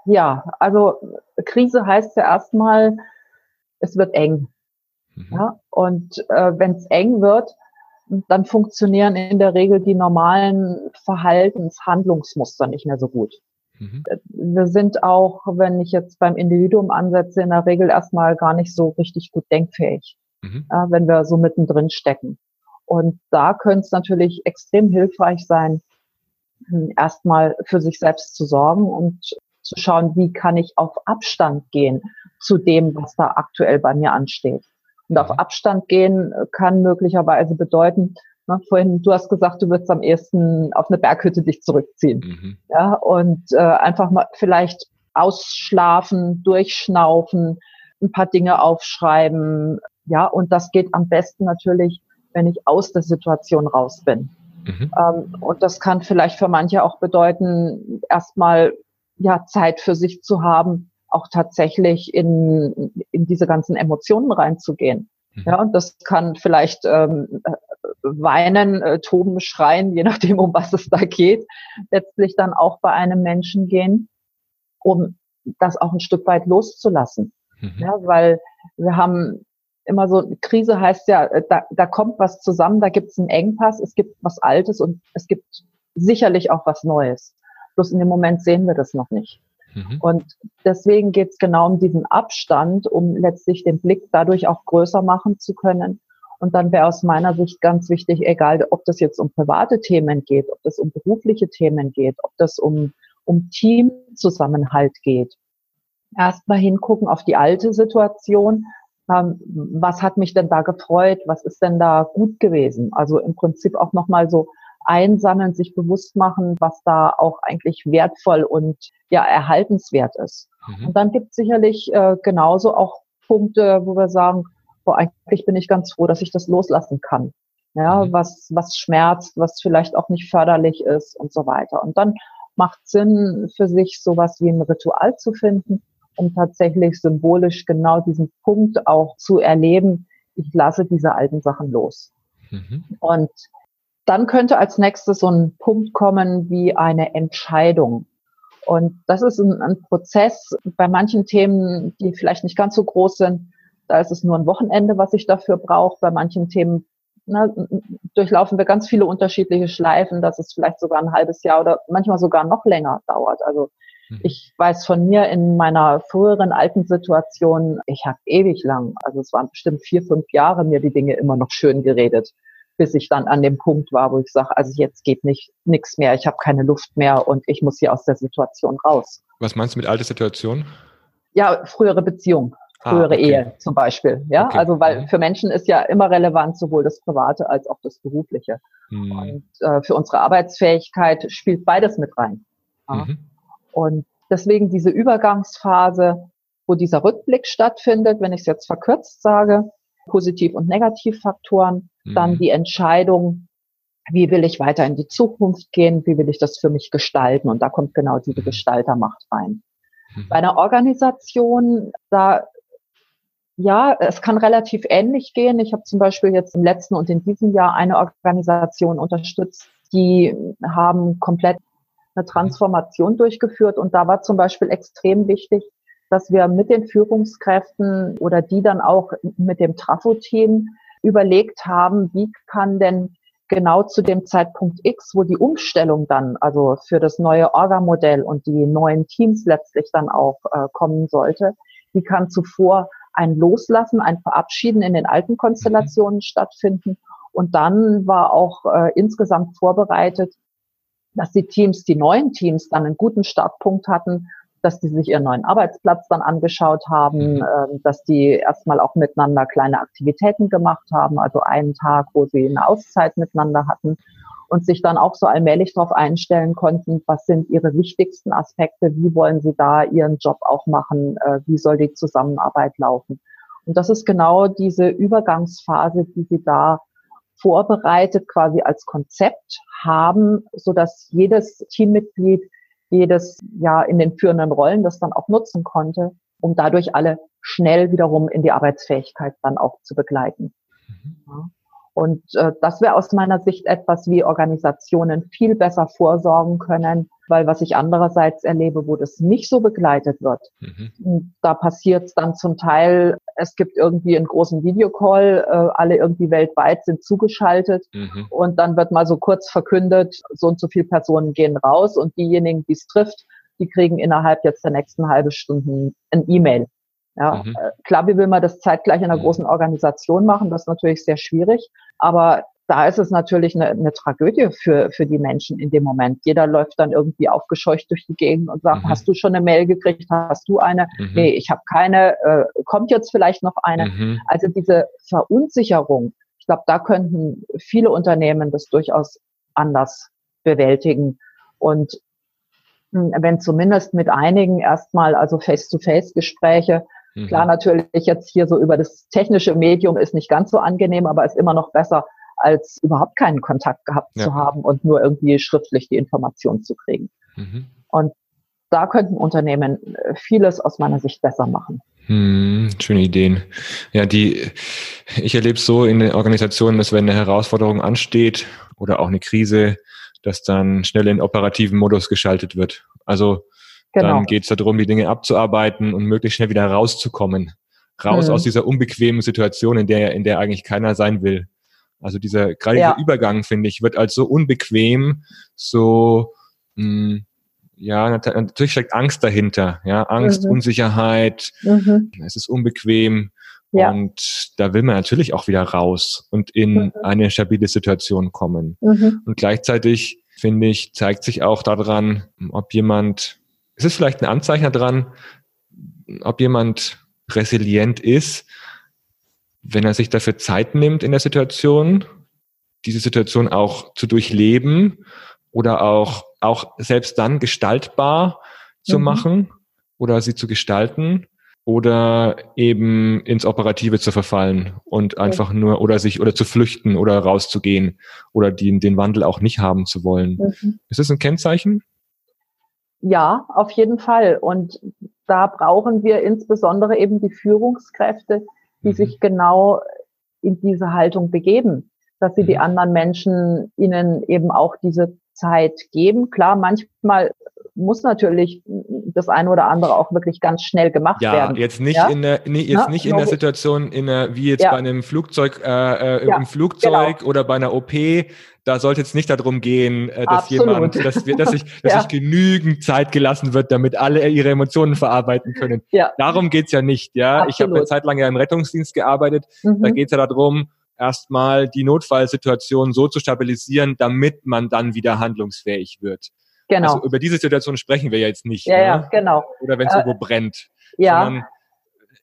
ja, also Krise heißt ja erstmal, es wird eng. Mhm. Ja, und äh, wenn es eng wird, dann funktionieren in der Regel die normalen Verhaltenshandlungsmuster nicht mehr so gut. Mhm. Äh, wir sind auch, wenn ich jetzt beim Individuum ansetze, in der Regel erstmal gar nicht so richtig gut denkfähig, mhm. äh, wenn wir so mittendrin stecken. Und da könnte es natürlich extrem hilfreich sein, hm, erstmal für sich selbst zu sorgen und zu schauen, wie kann ich auf Abstand gehen zu dem, was da aktuell bei mir ansteht. Und auf mhm. Abstand gehen kann möglicherweise bedeuten, ne, vorhin, du hast gesagt, du würdest am ehesten auf eine Berghütte dich zurückziehen. Mhm. Ja, und äh, einfach mal vielleicht ausschlafen, durchschnaufen, ein paar Dinge aufschreiben. Ja, und das geht am besten natürlich, wenn ich aus der Situation raus bin. Mhm. Ähm, und das kann vielleicht für manche auch bedeuten, erstmal ja Zeit für sich zu haben, auch tatsächlich in, in diese ganzen Emotionen reinzugehen. Mhm. Ja, und das kann vielleicht ähm, weinen, äh, toben, schreien, je (laughs) nachdem, um was es da geht, letztlich dann auch bei einem Menschen gehen, um das auch ein Stück weit loszulassen. Mhm. Ja, weil wir haben immer so, Krise heißt ja, äh, da, da kommt was zusammen, da gibt es einen Engpass, es gibt was Altes und es gibt sicherlich auch was Neues. Bloß in dem Moment sehen wir das noch nicht. Mhm. Und deswegen geht es genau um diesen Abstand, um letztlich den Blick dadurch auch größer machen zu können. Und dann wäre aus meiner Sicht ganz wichtig, egal ob das jetzt um private Themen geht, ob das um berufliche Themen geht, ob das um, um Teamzusammenhalt geht, erstmal hingucken auf die alte Situation. Ähm, was hat mich denn da gefreut? Was ist denn da gut gewesen? Also im Prinzip auch nochmal so einsammeln, sich bewusst machen, was da auch eigentlich wertvoll und ja erhaltenswert ist. Mhm. Und dann gibt es sicherlich äh, genauso auch Punkte, wo wir sagen, boah, eigentlich bin ich ganz froh, dass ich das loslassen kann. Ja, mhm. was, was schmerzt, was vielleicht auch nicht förderlich ist und so weiter. Und dann macht Sinn für sich sowas wie ein Ritual zu finden, um tatsächlich symbolisch genau diesen Punkt auch zu erleben, ich lasse diese alten Sachen los. Mhm. Und dann könnte als nächstes so ein Punkt kommen wie eine Entscheidung. Und das ist ein, ein, Prozess bei manchen Themen, die vielleicht nicht ganz so groß sind. Da ist es nur ein Wochenende, was ich dafür brauche. Bei manchen Themen ne, durchlaufen wir ganz viele unterschiedliche Schleifen, dass es vielleicht sogar ein halbes Jahr oder manchmal sogar noch länger dauert. Also mhm. ich weiß von mir in meiner früheren alten Situation, ich habe ewig lang, also es waren bestimmt vier, fünf Jahre, mir die Dinge immer noch schön geredet bis ich dann an dem Punkt war, wo ich sage, also jetzt geht nicht nichts mehr, ich habe keine Luft mehr und ich muss hier aus der Situation raus. Was meinst du mit alte Situation? Ja, frühere Beziehung, ah, frühere ah, okay. Ehe zum Beispiel. Ja, okay. also weil mhm. für Menschen ist ja immer relevant sowohl das Private als auch das Berufliche. Mhm. Und äh, für unsere Arbeitsfähigkeit spielt beides mit rein. Ja. Mhm. Und deswegen diese Übergangsphase, wo dieser Rückblick stattfindet, wenn ich es jetzt verkürzt sage, Positiv- und Negativfaktoren, mhm. dann die Entscheidung, wie will ich weiter in die Zukunft gehen, wie will ich das für mich gestalten und da kommt genau diese mhm. Gestaltermacht rein. Mhm. Bei einer Organisation, da ja, es kann relativ ähnlich gehen. Ich habe zum Beispiel jetzt im letzten und in diesem Jahr eine Organisation unterstützt, die haben komplett eine Transformation durchgeführt und da war zum Beispiel extrem wichtig, dass wir mit den Führungskräften oder die dann auch mit dem Trafo-Team überlegt haben, wie kann denn genau zu dem Zeitpunkt X, wo die Umstellung dann, also für das neue Orga-Modell und die neuen Teams letztlich dann auch äh, kommen sollte, wie kann zuvor ein Loslassen, ein Verabschieden in den alten Konstellationen mhm. stattfinden. Und dann war auch äh, insgesamt vorbereitet, dass die Teams, die neuen Teams dann einen guten Startpunkt hatten, dass die sich ihren neuen Arbeitsplatz dann angeschaut haben, mhm. ähm, dass die erstmal auch miteinander kleine Aktivitäten gemacht haben, also einen Tag, wo sie eine Auszeit miteinander hatten und sich dann auch so allmählich darauf einstellen konnten, was sind ihre wichtigsten Aspekte, wie wollen sie da ihren Job auch machen, äh, wie soll die Zusammenarbeit laufen. Und das ist genau diese Übergangsphase, die sie da vorbereitet quasi als Konzept haben, so dass jedes Teammitglied jedes ja in den führenden Rollen das dann auch nutzen konnte, um dadurch alle schnell wiederum in die Arbeitsfähigkeit dann auch zu begleiten. Mhm. Ja. Und äh, das wäre aus meiner Sicht etwas, wie Organisationen viel besser vorsorgen können, weil was ich andererseits erlebe, wo das nicht so begleitet wird, mhm. da passiert es dann zum Teil, es gibt irgendwie einen großen Videocall, äh, alle irgendwie weltweit sind zugeschaltet mhm. und dann wird mal so kurz verkündet, so und so viele Personen gehen raus und diejenigen, die es trifft, die kriegen innerhalb jetzt der nächsten halbe Stunden ein E-Mail ja, mhm. Äh, klar, wie will man das zeitgleich in einer mhm. großen Organisation machen? Das ist natürlich sehr schwierig. Aber da ist es natürlich eine, eine Tragödie für, für die Menschen in dem Moment. Jeder läuft dann irgendwie aufgescheucht durch die Gegend und sagt, mhm. hast du schon eine Mail gekriegt? Hast du eine? Mhm. Nee, ich habe keine. Äh, kommt jetzt vielleicht noch eine? Mhm. Also diese Verunsicherung, ich glaube, da könnten viele Unternehmen das durchaus anders bewältigen. Und hm, wenn zumindest mit einigen erstmal, also Face-to-Face-Gespräche, Mhm. Klar, natürlich jetzt hier so über das technische Medium ist nicht ganz so angenehm, aber ist immer noch besser, als überhaupt keinen Kontakt gehabt ja. zu haben und nur irgendwie schriftlich die Information zu kriegen. Mhm. Und da könnten Unternehmen äh, vieles aus meiner Sicht besser machen. Hm, schöne Ideen. Ja, die, ich erlebe es so in den Organisationen, dass wenn eine Herausforderung ansteht oder auch eine Krise, dass dann schnell in operativen Modus geschaltet wird. Also Genau. Dann geht es darum, die Dinge abzuarbeiten und möglichst schnell wieder rauszukommen. Raus mhm. aus dieser unbequemen Situation, in der, in der eigentlich keiner sein will. Also dieser, gerade ja. dieser Übergang, finde ich, wird als so unbequem, so, mh, hm, ja, natürlich steckt Angst dahinter, ja, Angst, mhm. Unsicherheit, mhm. es ist unbequem. Ja. Und da will man natürlich auch wieder raus und in mhm. eine stabile Situation kommen. Mhm. Und gleichzeitig, finde ich, zeigt sich auch daran, ob jemand, es ist vielleicht ein Anzeichen daran, ob jemand resilient ist, wenn er sich dafür Zeit nimmt in der Situation, diese Situation auch zu durchleben oder auch, auch selbst dann gestaltbar zu mhm. machen oder sie zu gestalten oder eben ins Operative zu verfallen und einfach nur oder sich oder zu flüchten oder rauszugehen oder die, den Wandel auch nicht haben zu wollen. Mhm. Ist das ein Kennzeichen? Ja, auf jeden Fall. Und da brauchen wir insbesondere eben die Führungskräfte, die mhm. sich genau in diese Haltung begeben, dass sie mhm. die anderen Menschen ihnen eben auch diese Zeit geben. Klar, manchmal muss natürlich das eine oder andere auch wirklich ganz schnell gemacht ja, werden. Jetzt nicht ja, in der, nee, jetzt ja, nicht in der Situation, in der, wie jetzt ja. bei einem Flugzeug, äh, äh, im Flugzeug genau. oder bei einer OP. Da sollte es nicht darum gehen, äh, dass Absolut. jemand, dass, wir, dass, ich, (laughs) dass sich genügend Zeit gelassen wird, damit alle ihre Emotionen verarbeiten können. Ja. Darum geht's ja nicht. Ja, Absolut. ich habe eine Zeit lang ja im Rettungsdienst gearbeitet. Mhm. Da geht's ja darum, erstmal die Notfallsituation so zu stabilisieren, damit man dann wieder handlungsfähig wird. Genau. Also über diese Situation sprechen wir jetzt nicht. Ja, ne? ja genau. Oder wenn es äh, irgendwo brennt. Ja. Sondern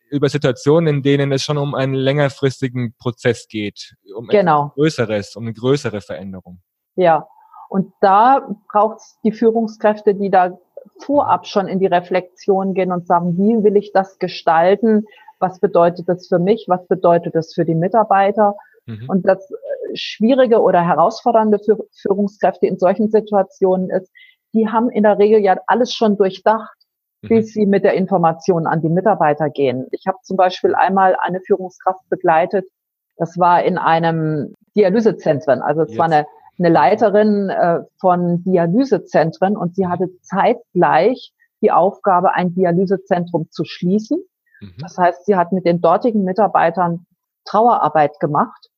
über Situationen, in denen es schon um einen längerfristigen Prozess geht, um genau. Größeres, um eine größere Veränderung. Ja, und da braucht es die Führungskräfte, die da vorab schon in die Reflexion gehen und sagen, wie will ich das gestalten? Was bedeutet das für mich? Was bedeutet das für die Mitarbeiter? Mhm. Und das äh, Schwierige oder Herausfordernde für Führungskräfte in solchen Situationen ist, die haben in der Regel ja alles schon durchdacht, mhm. bis sie mit der Information an die Mitarbeiter gehen. Ich habe zum Beispiel einmal eine Führungskraft begleitet, das war in einem Dialysezentren, also es Jetzt. war eine, eine Leiterin äh, von Dialysezentren und sie hatte zeitgleich die Aufgabe, ein Dialysezentrum zu schließen. Mhm. Das heißt, sie hat mit den dortigen Mitarbeitern Trauerarbeit gemacht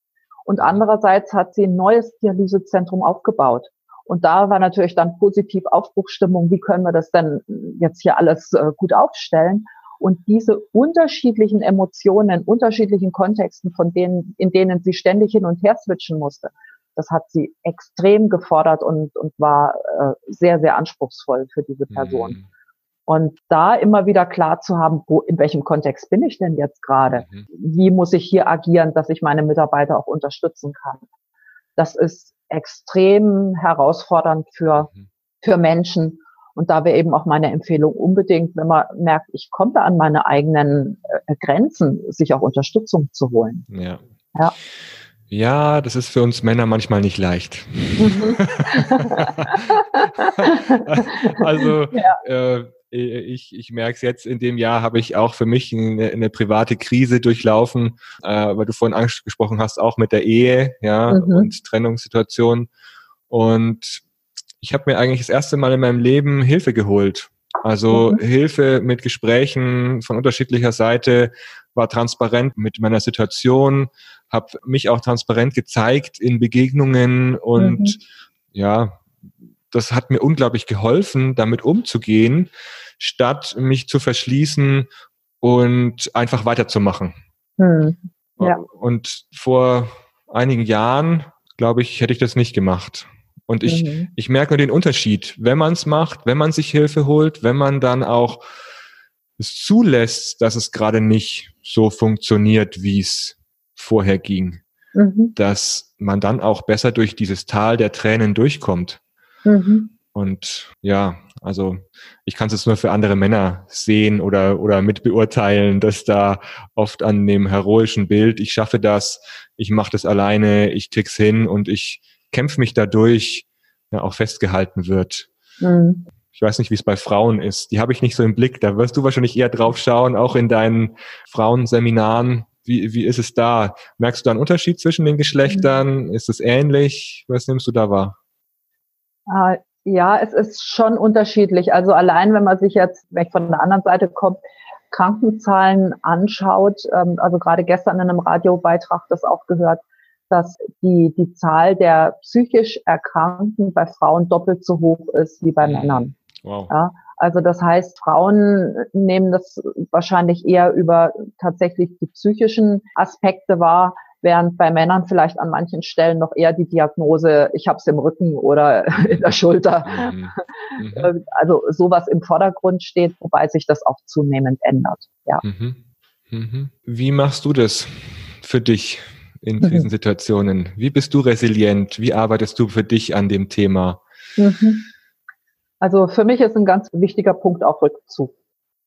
und andererseits hat sie ein neues Dialysezentrum aufgebaut. Und da war natürlich dann positiv Aufbruchstimmung, wie können wir das denn jetzt hier alles äh, gut aufstellen? Und diese unterschiedlichen Emotionen, in unterschiedlichen Kontexten, von denen, in denen sie ständig hin und her switchen musste, das hat sie extrem gefordert und, und war äh, sehr, sehr anspruchsvoll für diese Person. Mhm. Und da immer wieder klar zu haben, wo, in welchem Kontext bin ich denn jetzt gerade? Mhm. Wie muss ich hier agieren, dass ich meine Mitarbeiter auch unterstützen kann? Das ist extrem herausfordernd für, mhm. für Menschen. Und da wäre eben auch meine Empfehlung unbedingt, wenn man merkt, ich komme da an meine eigenen äh, Grenzen, sich auch Unterstützung zu holen. Ja. ja. Ja, das ist für uns Männer manchmal nicht leicht. Mhm. (laughs) also (laughs) ja. äh, äh, ich, ich merke es jetzt, in dem Jahr habe ich auch für mich eine, eine private Krise durchlaufen, äh, weil du vorhin angesprochen hast, auch mit der Ehe ja, mhm. und Trennungssituation. Und ich habe mir eigentlich das erste Mal in meinem Leben Hilfe geholt. Also mhm. Hilfe mit Gesprächen von unterschiedlicher Seite, war transparent mit meiner Situation, habe mich auch transparent gezeigt in Begegnungen und mhm. ja, das hat mir unglaublich geholfen, damit umzugehen, statt mich zu verschließen und einfach weiterzumachen. Hm. Ja. Und vor einigen Jahren, glaube ich, hätte ich das nicht gemacht. Und ich, mhm. ich merke nur den Unterschied, wenn man es macht, wenn man sich Hilfe holt, wenn man dann auch es zulässt, dass es gerade nicht so funktioniert, wie es vorher ging, mhm. dass man dann auch besser durch dieses Tal der Tränen durchkommt. Mhm. Und ja, also ich kann es jetzt nur für andere Männer sehen oder, oder mit beurteilen, dass da oft an dem heroischen Bild, ich schaffe das, ich mache das alleine, ich tick's hin und ich kämpfe mich dadurch, ja, auch festgehalten wird. Mhm. Ich weiß nicht, wie es bei Frauen ist. Die habe ich nicht so im Blick. Da wirst du wahrscheinlich eher drauf schauen, auch in deinen Frauenseminaren. Wie, wie ist es da? Merkst du da einen Unterschied zwischen den Geschlechtern? Mhm. Ist es ähnlich? Was nimmst du da wahr? Äh, ja, es ist schon unterschiedlich. Also allein, wenn man sich jetzt, wenn ich von der anderen Seite komme, Krankenzahlen anschaut, ähm, also gerade gestern in einem Radiobeitrag das auch gehört, dass die, die Zahl der psychisch Erkrankten bei Frauen doppelt so hoch ist wie bei mhm. Männern. Wow. Ja, also das heißt, Frauen nehmen das wahrscheinlich eher über tatsächlich die psychischen Aspekte wahr, während bei Männern vielleicht an manchen Stellen noch eher die Diagnose, ich habe es im Rücken oder (laughs) in der Schulter. Mhm. Mhm. (laughs) Also sowas im Vordergrund steht, wobei sich das auch zunehmend ändert. Ja. Mhm. mhm. Wie machst du das für dich in Krisensituationen? Wie bist du resilient? Wie arbeitest du für dich an dem Thema? Mhm. Also für mich ist ein ganz wichtiger Punkt auch Rückzug.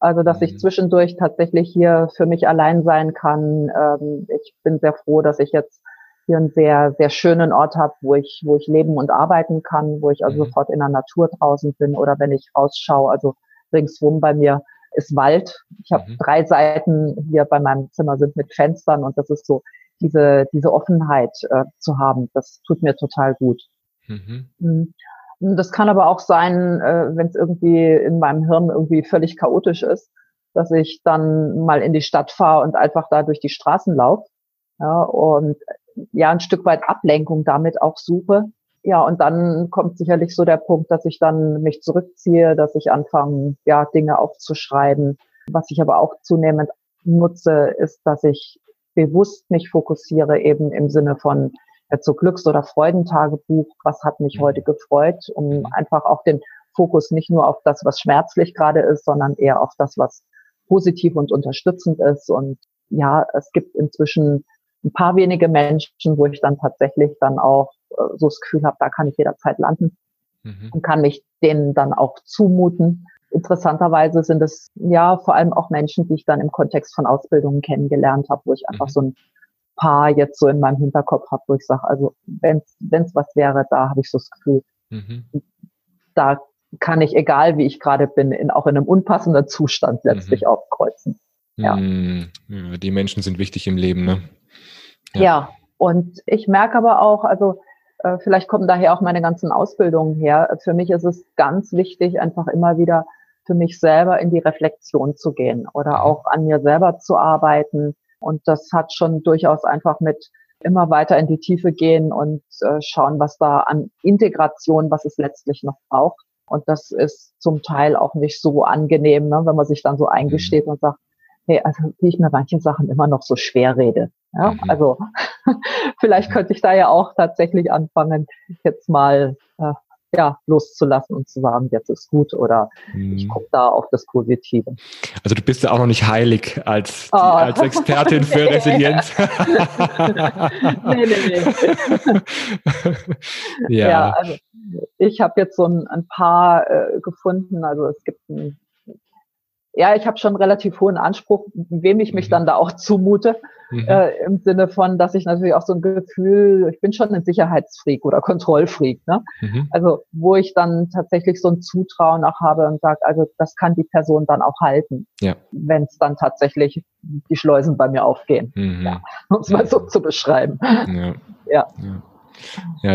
Also, dass ich mhm. zwischendurch tatsächlich hier für mich allein sein kann. Ähm, ich bin sehr froh, dass ich jetzt hier einen sehr, sehr schönen Ort habe, wo ich, wo ich leben und arbeiten kann, wo ich also mhm. sofort in der Natur draußen bin oder wenn ich rausschaue, also ringsrum bei mir ist Wald. Ich habe mhm. drei Seiten hier bei meinem Zimmer sind mit Fenstern und das ist so diese, diese Offenheit äh, zu haben. Das tut mir total gut. Mhm. Das kann aber auch sein, äh, wenn es irgendwie in meinem Hirn irgendwie völlig chaotisch ist, dass ich dann mal in die Stadt fahre und einfach da durch die Straßen laufe. Ja, und ja, ein Stück weit Ablenkung damit auch suche. Ja, und dann kommt sicherlich so der Punkt, dass ich dann mich zurückziehe, dass ich anfange, ja, Dinge aufzuschreiben. Was ich aber auch zunehmend nutze, ist, dass ich bewusst mich fokussiere eben im Sinne von so Glücks- oder Freudentagebuch, was hat mich mhm. heute gefreut, um mhm. einfach auch den Fokus nicht nur auf das, was schmerzlich gerade ist, sondern eher auf das, was positiv und unterstützend ist. Und ja, es gibt inzwischen ein paar wenige Menschen, wo ich dann tatsächlich dann auch äh, so das Gefühl habe, da kann ich jederzeit landen mhm. und kann mich denen dann auch zumuten. Interessanterweise sind es ja vor allem auch Menschen, die ich dann im Kontext von Ausbildungen kennengelernt habe, wo ich einfach mhm. so ein paar jetzt so in meinem Hinterkopf habe, wo ich sage, also wenn es was wäre, da habe ich so das Gefühl, mhm. da kann ich, egal wie ich gerade bin, in, auch in einem unpassenden Zustand letztlich mhm. aufkreuzen. Ja. Mhm. Die Menschen sind wichtig im Leben, ne? Ja, ja. und ich merke aber auch, also äh, vielleicht kommen daher auch meine ganzen Ausbildungen her. Für mich ist es ganz wichtig, einfach immer wieder für mich selber in die Reflexion zu gehen oder mhm. auch an mir selber zu arbeiten, und das hat schon durchaus einfach mit immer weiter in die Tiefe gehen und äh, schauen, was da an Integration, was es letztlich noch braucht. Und das ist zum Teil auch nicht so angenehm, ne, wenn man sich dann so eingesteht mhm. und sagt, hey, also wie ich mir manche Sachen immer noch so schwer rede. Ja, mhm. also (laughs) vielleicht könnte ich da ja auch tatsächlich anfangen, jetzt mal äh, ja, loszulassen und zu sagen, jetzt ist gut oder mhm. ich gucke da auf das Positive. Also du bist ja auch noch nicht heilig als, oh. als Expertin für (laughs) Resilienz. (laughs) (laughs) nee, nee, nee. ja. ja, also ich habe jetzt so ein, ein paar äh, gefunden. Also es gibt ein ja, ich habe schon relativ hohen Anspruch, wem ich mich mhm. dann da auch zumute, mhm. äh, im Sinne von, dass ich natürlich auch so ein Gefühl, ich bin schon ein Sicherheitsfreak oder Kontrollfreak, ne? Mhm. Also wo ich dann tatsächlich so ein Zutrauen auch habe und sage, also das kann die Person dann auch halten, ja. wenn es dann tatsächlich die Schleusen bei mir aufgehen, mhm. ja, um es mal so zu beschreiben. ja. ja. Ja,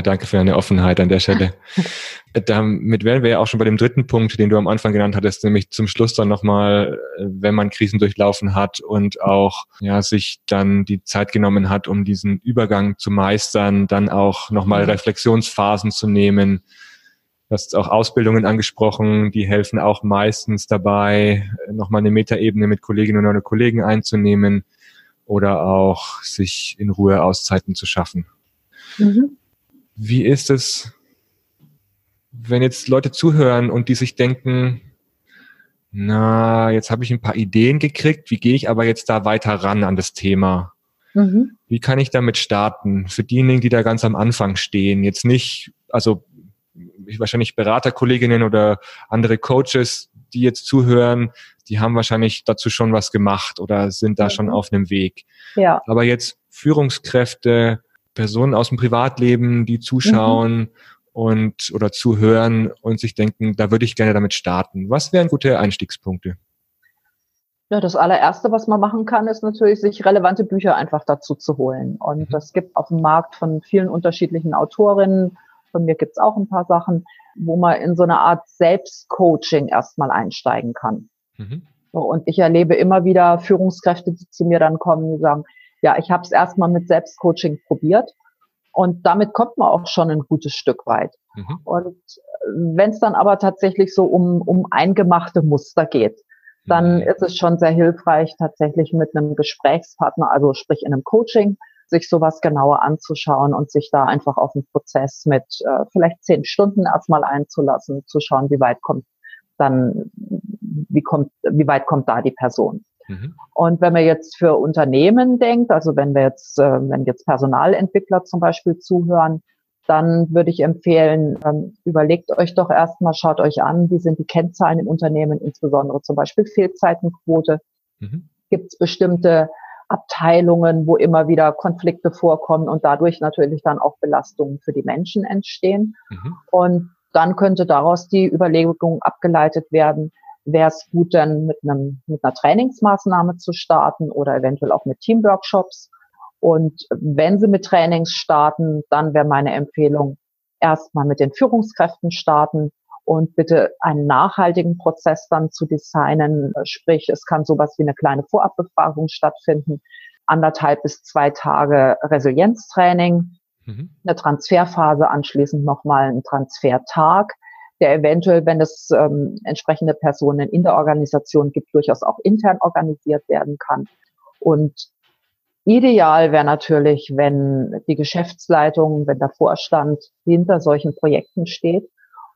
danke für deine Offenheit an der Stelle. (laughs) Damit wären wir ja auch schon bei dem dritten Punkt, den du am Anfang genannt hattest, nämlich zum Schluss dann nochmal, wenn man Krisen durchlaufen hat und auch ja, sich dann die Zeit genommen hat, um diesen Übergang zu meistern, dann auch nochmal mhm. Reflexionsphasen zu nehmen. Du hast auch Ausbildungen angesprochen, die helfen auch meistens dabei, nochmal eine Metaebene mit Kolleginnen und Kollegen einzunehmen oder auch sich in Ruhe Auszeiten zu schaffen. Mhm. Wie ist es, wenn jetzt Leute zuhören und die sich denken, na, jetzt habe ich ein paar Ideen gekriegt, wie gehe ich aber jetzt da weiter ran an das Thema? Mhm. Wie kann ich damit starten? Für diejenigen, die da ganz am Anfang stehen, jetzt nicht, also wahrscheinlich Beraterkolleginnen oder andere Coaches, die jetzt zuhören, die haben wahrscheinlich dazu schon was gemacht oder sind da mhm. schon auf einem Weg. Ja. Aber jetzt Führungskräfte, Personen aus dem Privatleben, die zuschauen mhm. und oder zuhören und sich denken, da würde ich gerne damit starten. Was wären gute Einstiegspunkte? Ja, das allererste, was man machen kann, ist natürlich, sich relevante Bücher einfach dazu zu holen. Und mhm. gibt auf dem Markt von vielen unterschiedlichen Autorinnen. Von mir gibt es auch ein paar Sachen, wo man in so eine Art Selbstcoaching erstmal einsteigen kann. Mhm. So, und ich erlebe immer wieder Führungskräfte, die zu mir dann kommen, die sagen, ja, ich habe es erstmal mit Selbstcoaching probiert und damit kommt man auch schon ein gutes Stück weit. Mhm. Und wenn es dann aber tatsächlich so um, um eingemachte Muster geht, dann mhm. ist es schon sehr hilfreich, tatsächlich mit einem Gesprächspartner, also sprich in einem Coaching, sich sowas genauer anzuschauen und sich da einfach auf den Prozess mit äh, vielleicht zehn Stunden erstmal einzulassen, zu schauen, wie weit kommt dann, wie kommt, wie weit kommt da die Person. Mhm. Und wenn man jetzt für Unternehmen denkt, also wenn wir jetzt, äh, wenn jetzt Personalentwickler zum Beispiel zuhören, dann würde ich empfehlen, ähm, überlegt euch doch erstmal, schaut euch an, wie sind die Kennzahlen im Unternehmen, insbesondere zum Beispiel Fehlzeitenquote. Mhm. Gibt es bestimmte Abteilungen, wo immer wieder Konflikte vorkommen und dadurch natürlich dann auch Belastungen für die Menschen entstehen. Mhm. Und dann könnte daraus die Überlegung abgeleitet werden, wäre es gut, dann mit, einem, mit einer Trainingsmaßnahme zu starten oder eventuell auch mit Teamworkshops. Und wenn Sie mit Trainings starten, dann wäre meine Empfehlung, erstmal mit den Führungskräften starten und bitte einen nachhaltigen Prozess dann zu designen. Sprich, es kann sowas wie eine kleine Vorabbefragung stattfinden, anderthalb bis zwei Tage Resilienztraining, mhm. eine Transferphase, anschließend nochmal ein Transfertag der eventuell, wenn es ähm, entsprechende Personen in der Organisation gibt, durchaus auch intern organisiert werden kann. Und ideal wäre natürlich, wenn die Geschäftsleitung, wenn der Vorstand hinter solchen Projekten steht.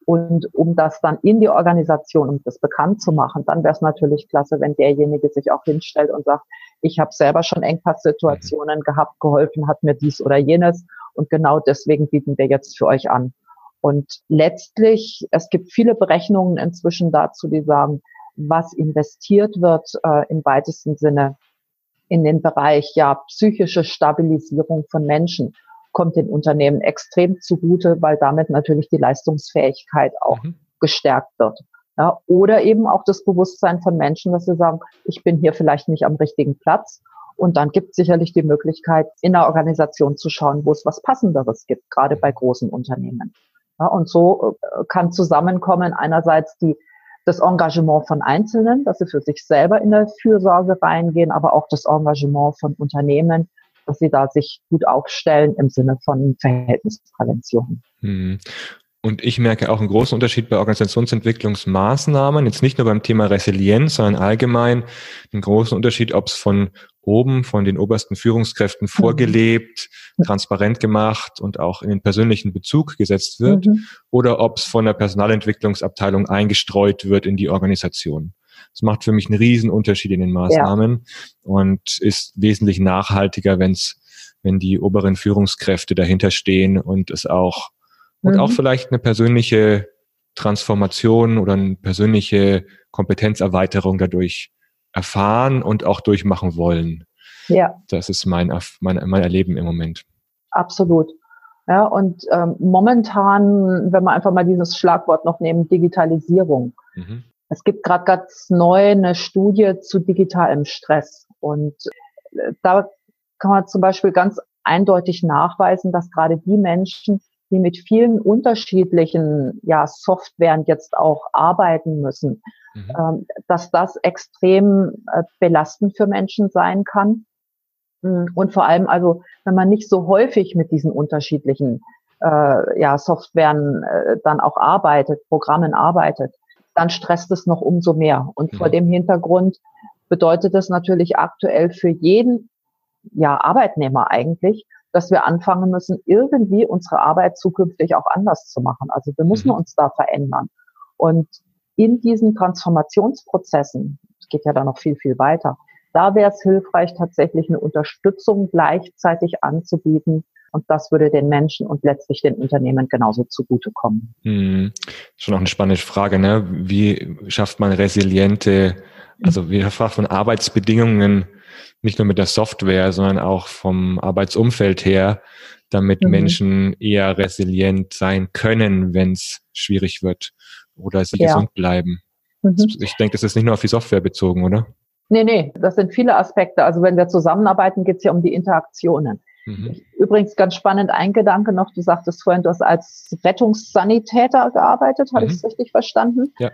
Und um das dann in die Organisation, um das bekannt zu machen, dann wäre es natürlich klasse, wenn derjenige sich auch hinstellt und sagt, ich habe selber schon Engpasssituationen mhm. gehabt, geholfen hat mir dies oder jenes und genau deswegen bieten wir jetzt für euch an. Und letztlich, es gibt viele Berechnungen inzwischen dazu, die sagen, was investiert wird äh, im weitesten Sinne in den Bereich ja psychische Stabilisierung von Menschen kommt den Unternehmen extrem zugute, weil damit natürlich die Leistungsfähigkeit auch mhm. gestärkt wird. Ja, oder eben auch das Bewusstsein von Menschen, dass sie sagen, ich bin hier vielleicht nicht am richtigen Platz. Und dann gibt es sicherlich die Möglichkeit, in der Organisation zu schauen, wo es was Passenderes gibt, gerade bei großen Unternehmen. Ja, und so äh, kann zusammenkommen einerseits die, das Engagement von Einzelnen, dass sie für sich selber in der Fürsorge reingehen, aber auch das Engagement von Unternehmen, dass sie da sich gut aufstellen im Sinne von Verhältnisprävention. Hm. Und ich merke auch einen großen Unterschied bei Organisationsentwicklungsmaßnahmen, jetzt nicht nur beim Thema Resilienz, sondern allgemein einen großen Unterschied, ob es von oben, von den obersten Führungskräften mhm. vorgelebt, mhm. transparent gemacht und auch in den persönlichen Bezug gesetzt wird, mhm. oder ob es von der Personalentwicklungsabteilung eingestreut wird in die Organisation. Das macht für mich einen riesen Unterschied in den Maßnahmen ja. und ist wesentlich nachhaltiger, wenn's, wenn die oberen Führungskräfte dahinter stehen und es auch und mhm. auch vielleicht eine persönliche Transformation oder eine persönliche Kompetenzerweiterung dadurch erfahren und auch durchmachen wollen. Ja. Das ist mein, mein, mein Erleben im Moment. Absolut. Ja, und ähm, momentan, wenn wir einfach mal dieses Schlagwort noch nehmen, Digitalisierung. Mhm. Es gibt gerade ganz neu eine Studie zu digitalem Stress. Und äh, da kann man zum Beispiel ganz eindeutig nachweisen, dass gerade die Menschen, die mit vielen unterschiedlichen ja, Softwaren jetzt auch arbeiten müssen, mhm. ähm, dass das extrem äh, belastend für Menschen sein kann. Mm, und vor allem also, wenn man nicht so häufig mit diesen unterschiedlichen äh, ja, Softwaren äh, dann auch arbeitet, Programmen arbeitet, dann stresst es noch umso mehr. Und mhm. vor dem Hintergrund bedeutet es natürlich aktuell für jeden ja, Arbeitnehmer eigentlich, dass wir anfangen müssen, irgendwie unsere Arbeit zukünftig auch anders zu machen. Also wir müssen mhm. uns da verändern. Und in diesen Transformationsprozessen, es geht ja da noch viel, viel weiter, da wäre es hilfreich, tatsächlich eine Unterstützung gleichzeitig anzubieten. Und das würde den Menschen und letztlich den Unternehmen genauso zugutekommen. Hm. Schon auch eine spannende Frage, ne? Wie schafft man resiliente, also wie schafft man Arbeitsbedingungen, nicht nur mit der Software, sondern auch vom Arbeitsumfeld her, damit mhm. Menschen eher resilient sein können, wenn es schwierig wird oder sie ja. gesund bleiben. Mhm. Ich denke, das ist nicht nur auf die Software bezogen, oder? Nee, nee, das sind viele Aspekte. Also wenn wir zusammenarbeiten, geht es ja um die Interaktionen. Mhm. Übrigens ganz spannend ein Gedanke noch, du sagtest vorhin, du hast als Rettungssanitäter gearbeitet, habe mhm. ich es richtig verstanden? Ja.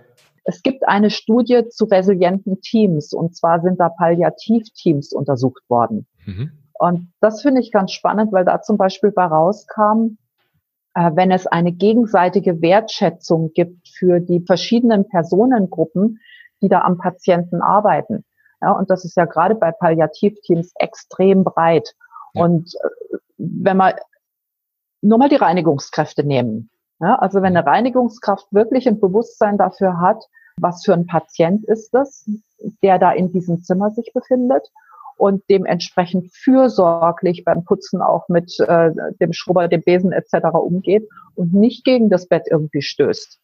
Es gibt eine Studie zu resilienten Teams und zwar sind da Palliativteams untersucht worden. Mhm. Und das finde ich ganz spannend, weil da zum Beispiel bei rauskam, äh, wenn es eine gegenseitige Wertschätzung gibt für die verschiedenen Personengruppen, die da am Patienten arbeiten. Ja, und das ist ja gerade bei Palliativteams extrem breit. Ja. Und äh, wenn man nur mal die Reinigungskräfte nehmen. Ja, also wenn eine Reinigungskraft wirklich ein Bewusstsein dafür hat, was für ein Patient ist das, der da in diesem Zimmer sich befindet und dementsprechend fürsorglich beim Putzen auch mit äh, dem Schrubber, dem Besen etc. umgeht und nicht gegen das Bett irgendwie stößt.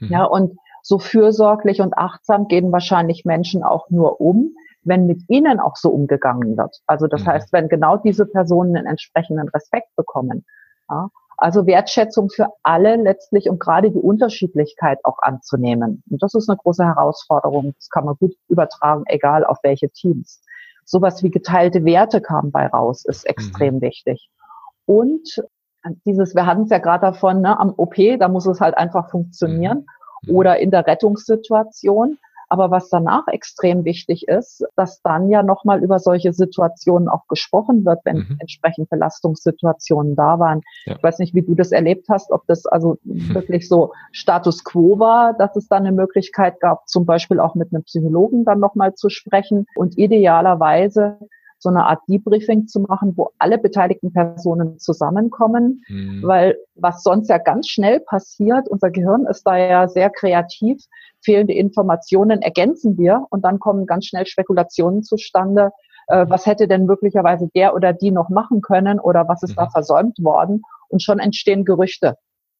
Mhm. Ja, und so fürsorglich und achtsam gehen wahrscheinlich Menschen auch nur um, wenn mit ihnen auch so umgegangen wird. Also das mhm. heißt, wenn genau diese Personen einen entsprechenden Respekt bekommen. Ja, also Wertschätzung für alle letztlich und gerade die Unterschiedlichkeit auch anzunehmen. Und das ist eine große Herausforderung. Das kann man gut übertragen, egal auf welche Teams sowas wie geteilte Werte kam bei raus, ist extrem mhm. wichtig. Und dieses, wir hatten es ja gerade davon, ne, am OP, da muss es halt einfach funktionieren. Mhm. Oder in der Rettungssituation. Aber was danach extrem wichtig ist, dass dann ja nochmal über solche Situationen auch gesprochen wird, wenn mhm. entsprechend Belastungssituationen da waren. Ja. Ich weiß nicht, wie du das erlebt hast, ob das also mhm. wirklich so Status quo war, dass es dann eine Möglichkeit gab, zum Beispiel auch mit einem Psychologen dann nochmal zu sprechen und idealerweise so eine Art Debriefing zu machen, wo alle beteiligten Personen zusammenkommen, mhm. weil was sonst ja ganz schnell passiert, unser Gehirn ist da ja sehr kreativ, fehlende Informationen ergänzen wir und dann kommen ganz schnell Spekulationen zustande, äh, was hätte denn möglicherweise der oder die noch machen können oder was ist mhm. da versäumt worden und schon entstehen Gerüchte.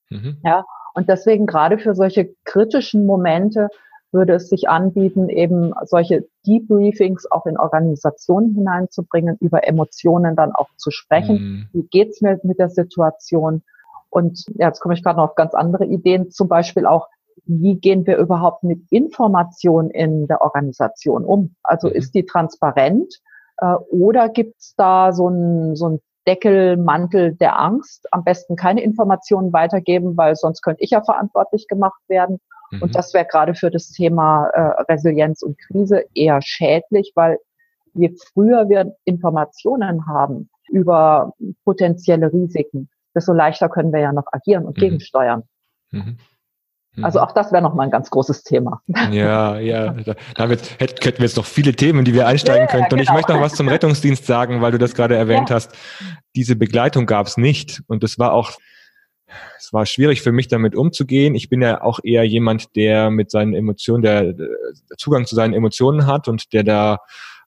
Mhm. Ja, und deswegen gerade für solche kritischen Momente würde es sich anbieten, eben solche Debriefings auch in Organisationen hineinzubringen, über Emotionen dann auch zu sprechen. Mhm. Wie geht's mir mit der Situation? Und ja, jetzt komme ich gerade noch auf ganz andere Ideen, zum Beispiel auch, wie gehen wir überhaupt mit Information in der Organisation um? Also mhm. ist die transparent äh, oder gibt's da so ein, so ein Deckelmantel der Angst? Am besten keine Informationen weitergeben, weil sonst könnte ich ja verantwortlich gemacht werden. Und mhm. das wäre gerade für das Thema äh, Resilienz und Krise eher schädlich, weil je früher wir Informationen haben über potenzielle Risiken, desto leichter können wir ja noch agieren und mhm. gegensteuern. Mhm. Also mhm. auch das wäre nochmal ein ganz großes Thema. Ja, ja. Damit hätten wir jetzt noch viele Themen, die wir einsteigen ja, könnten. Und ich genau. möchte noch was zum Rettungsdienst sagen, weil du das gerade erwähnt ja. hast. Diese Begleitung gab es nicht. Und das war auch es war schwierig für mich damit umzugehen. Ich bin ja auch eher jemand, der mit seinen Emotionen, der, der Zugang zu seinen Emotionen hat und der da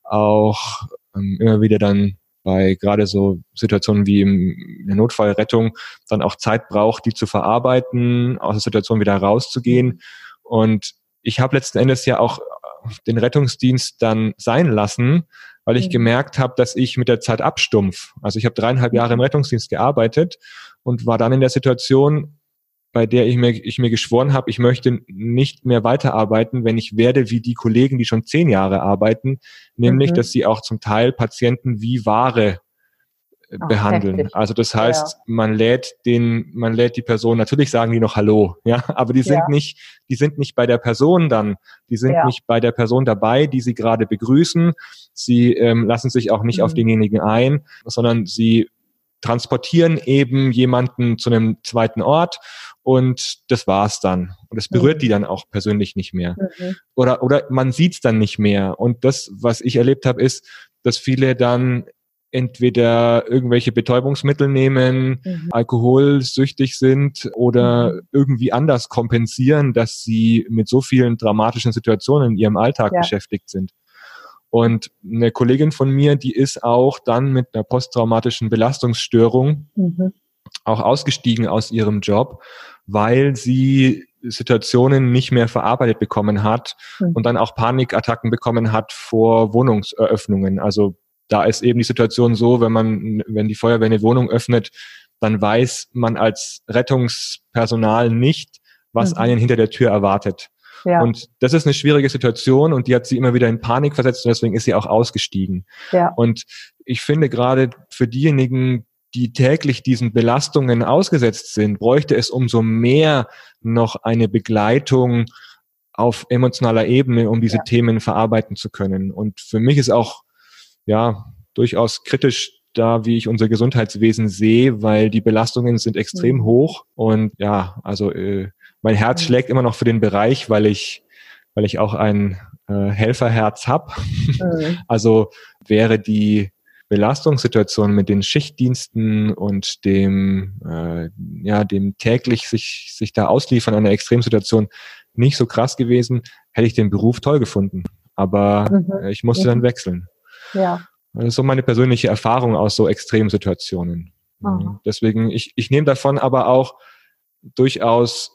auch ähm, immer wieder dann bei gerade so Situationen wie im, in der Notfallrettung dann auch Zeit braucht, die zu verarbeiten, aus der Situation wieder rauszugehen. Und ich habe letzten Endes ja auch den Rettungsdienst dann sein lassen, weil ich mhm. gemerkt habe, dass ich mit der Zeit abstumpf. Also ich habe dreieinhalb Jahre im Rettungsdienst gearbeitet und war dann in der Situation, bei der ich mir, ich mir geschworen habe, ich möchte nicht mehr weiterarbeiten, wenn ich werde wie die Kollegen, die schon zehn Jahre arbeiten, nämlich, mhm. dass sie auch zum Teil Patienten wie Ware Ach, behandeln. Heftig. Also das heißt, ja. man lädt den, man lädt die Person, natürlich sagen die noch Hallo, ja, aber die sind ja. nicht, die sind nicht bei der Person dann, die sind ja. nicht bei der Person dabei, die sie gerade begrüßen. Sie ähm, lassen sich auch nicht mhm. auf denjenigen ein, sondern sie transportieren eben jemanden zu einem zweiten Ort und das war's dann. Und es berührt mhm. die dann auch persönlich nicht mehr. Mhm. Oder, oder man sieht's dann nicht mehr. Und das, was ich erlebt habe, ist, dass viele dann entweder irgendwelche Betäubungsmittel nehmen, mhm. alkoholsüchtig sind oder mhm. irgendwie anders kompensieren, dass sie mit so vielen dramatischen Situationen in ihrem Alltag ja. beschäftigt sind. Und eine Kollegin von mir, die ist auch dann mit einer posttraumatischen Belastungsstörung mhm. auch ausgestiegen aus ihrem Job, weil sie Situationen nicht mehr verarbeitet bekommen hat mhm. und dann auch Panikattacken bekommen hat vor Wohnungseröffnungen. Also da ist eben die Situation so, wenn man, wenn die Feuerwehr eine Wohnung öffnet, dann weiß man als Rettungspersonal nicht, was mhm. einen hinter der Tür erwartet. Ja. Und das ist eine schwierige Situation und die hat sie immer wieder in Panik versetzt und deswegen ist sie auch ausgestiegen. Ja. Und ich finde gerade für diejenigen, die täglich diesen Belastungen ausgesetzt sind, bräuchte es umso mehr noch eine Begleitung auf emotionaler Ebene, um diese ja. Themen verarbeiten zu können. Und für mich ist auch ja, durchaus kritisch da, wie ich unser Gesundheitswesen sehe, weil die Belastungen sind extrem mhm. hoch und ja, also äh, mein Herz schlägt immer noch für den Bereich, weil ich, weil ich auch ein äh, Helferherz habe. Mhm. (laughs) Also wäre die Belastungssituation mit den Schichtdiensten und dem, äh, ja, dem täglich sich, sich da ausliefern an einer Extremsituation nicht so krass gewesen, hätte ich den Beruf toll gefunden. Aber mhm. Äh, ich musste mhm. dann wechseln. Ja. Das ist so meine persönliche Erfahrung aus so Extremsituationen. Mhm. Deswegen, ich, ich nehme davon aber auch durchaus,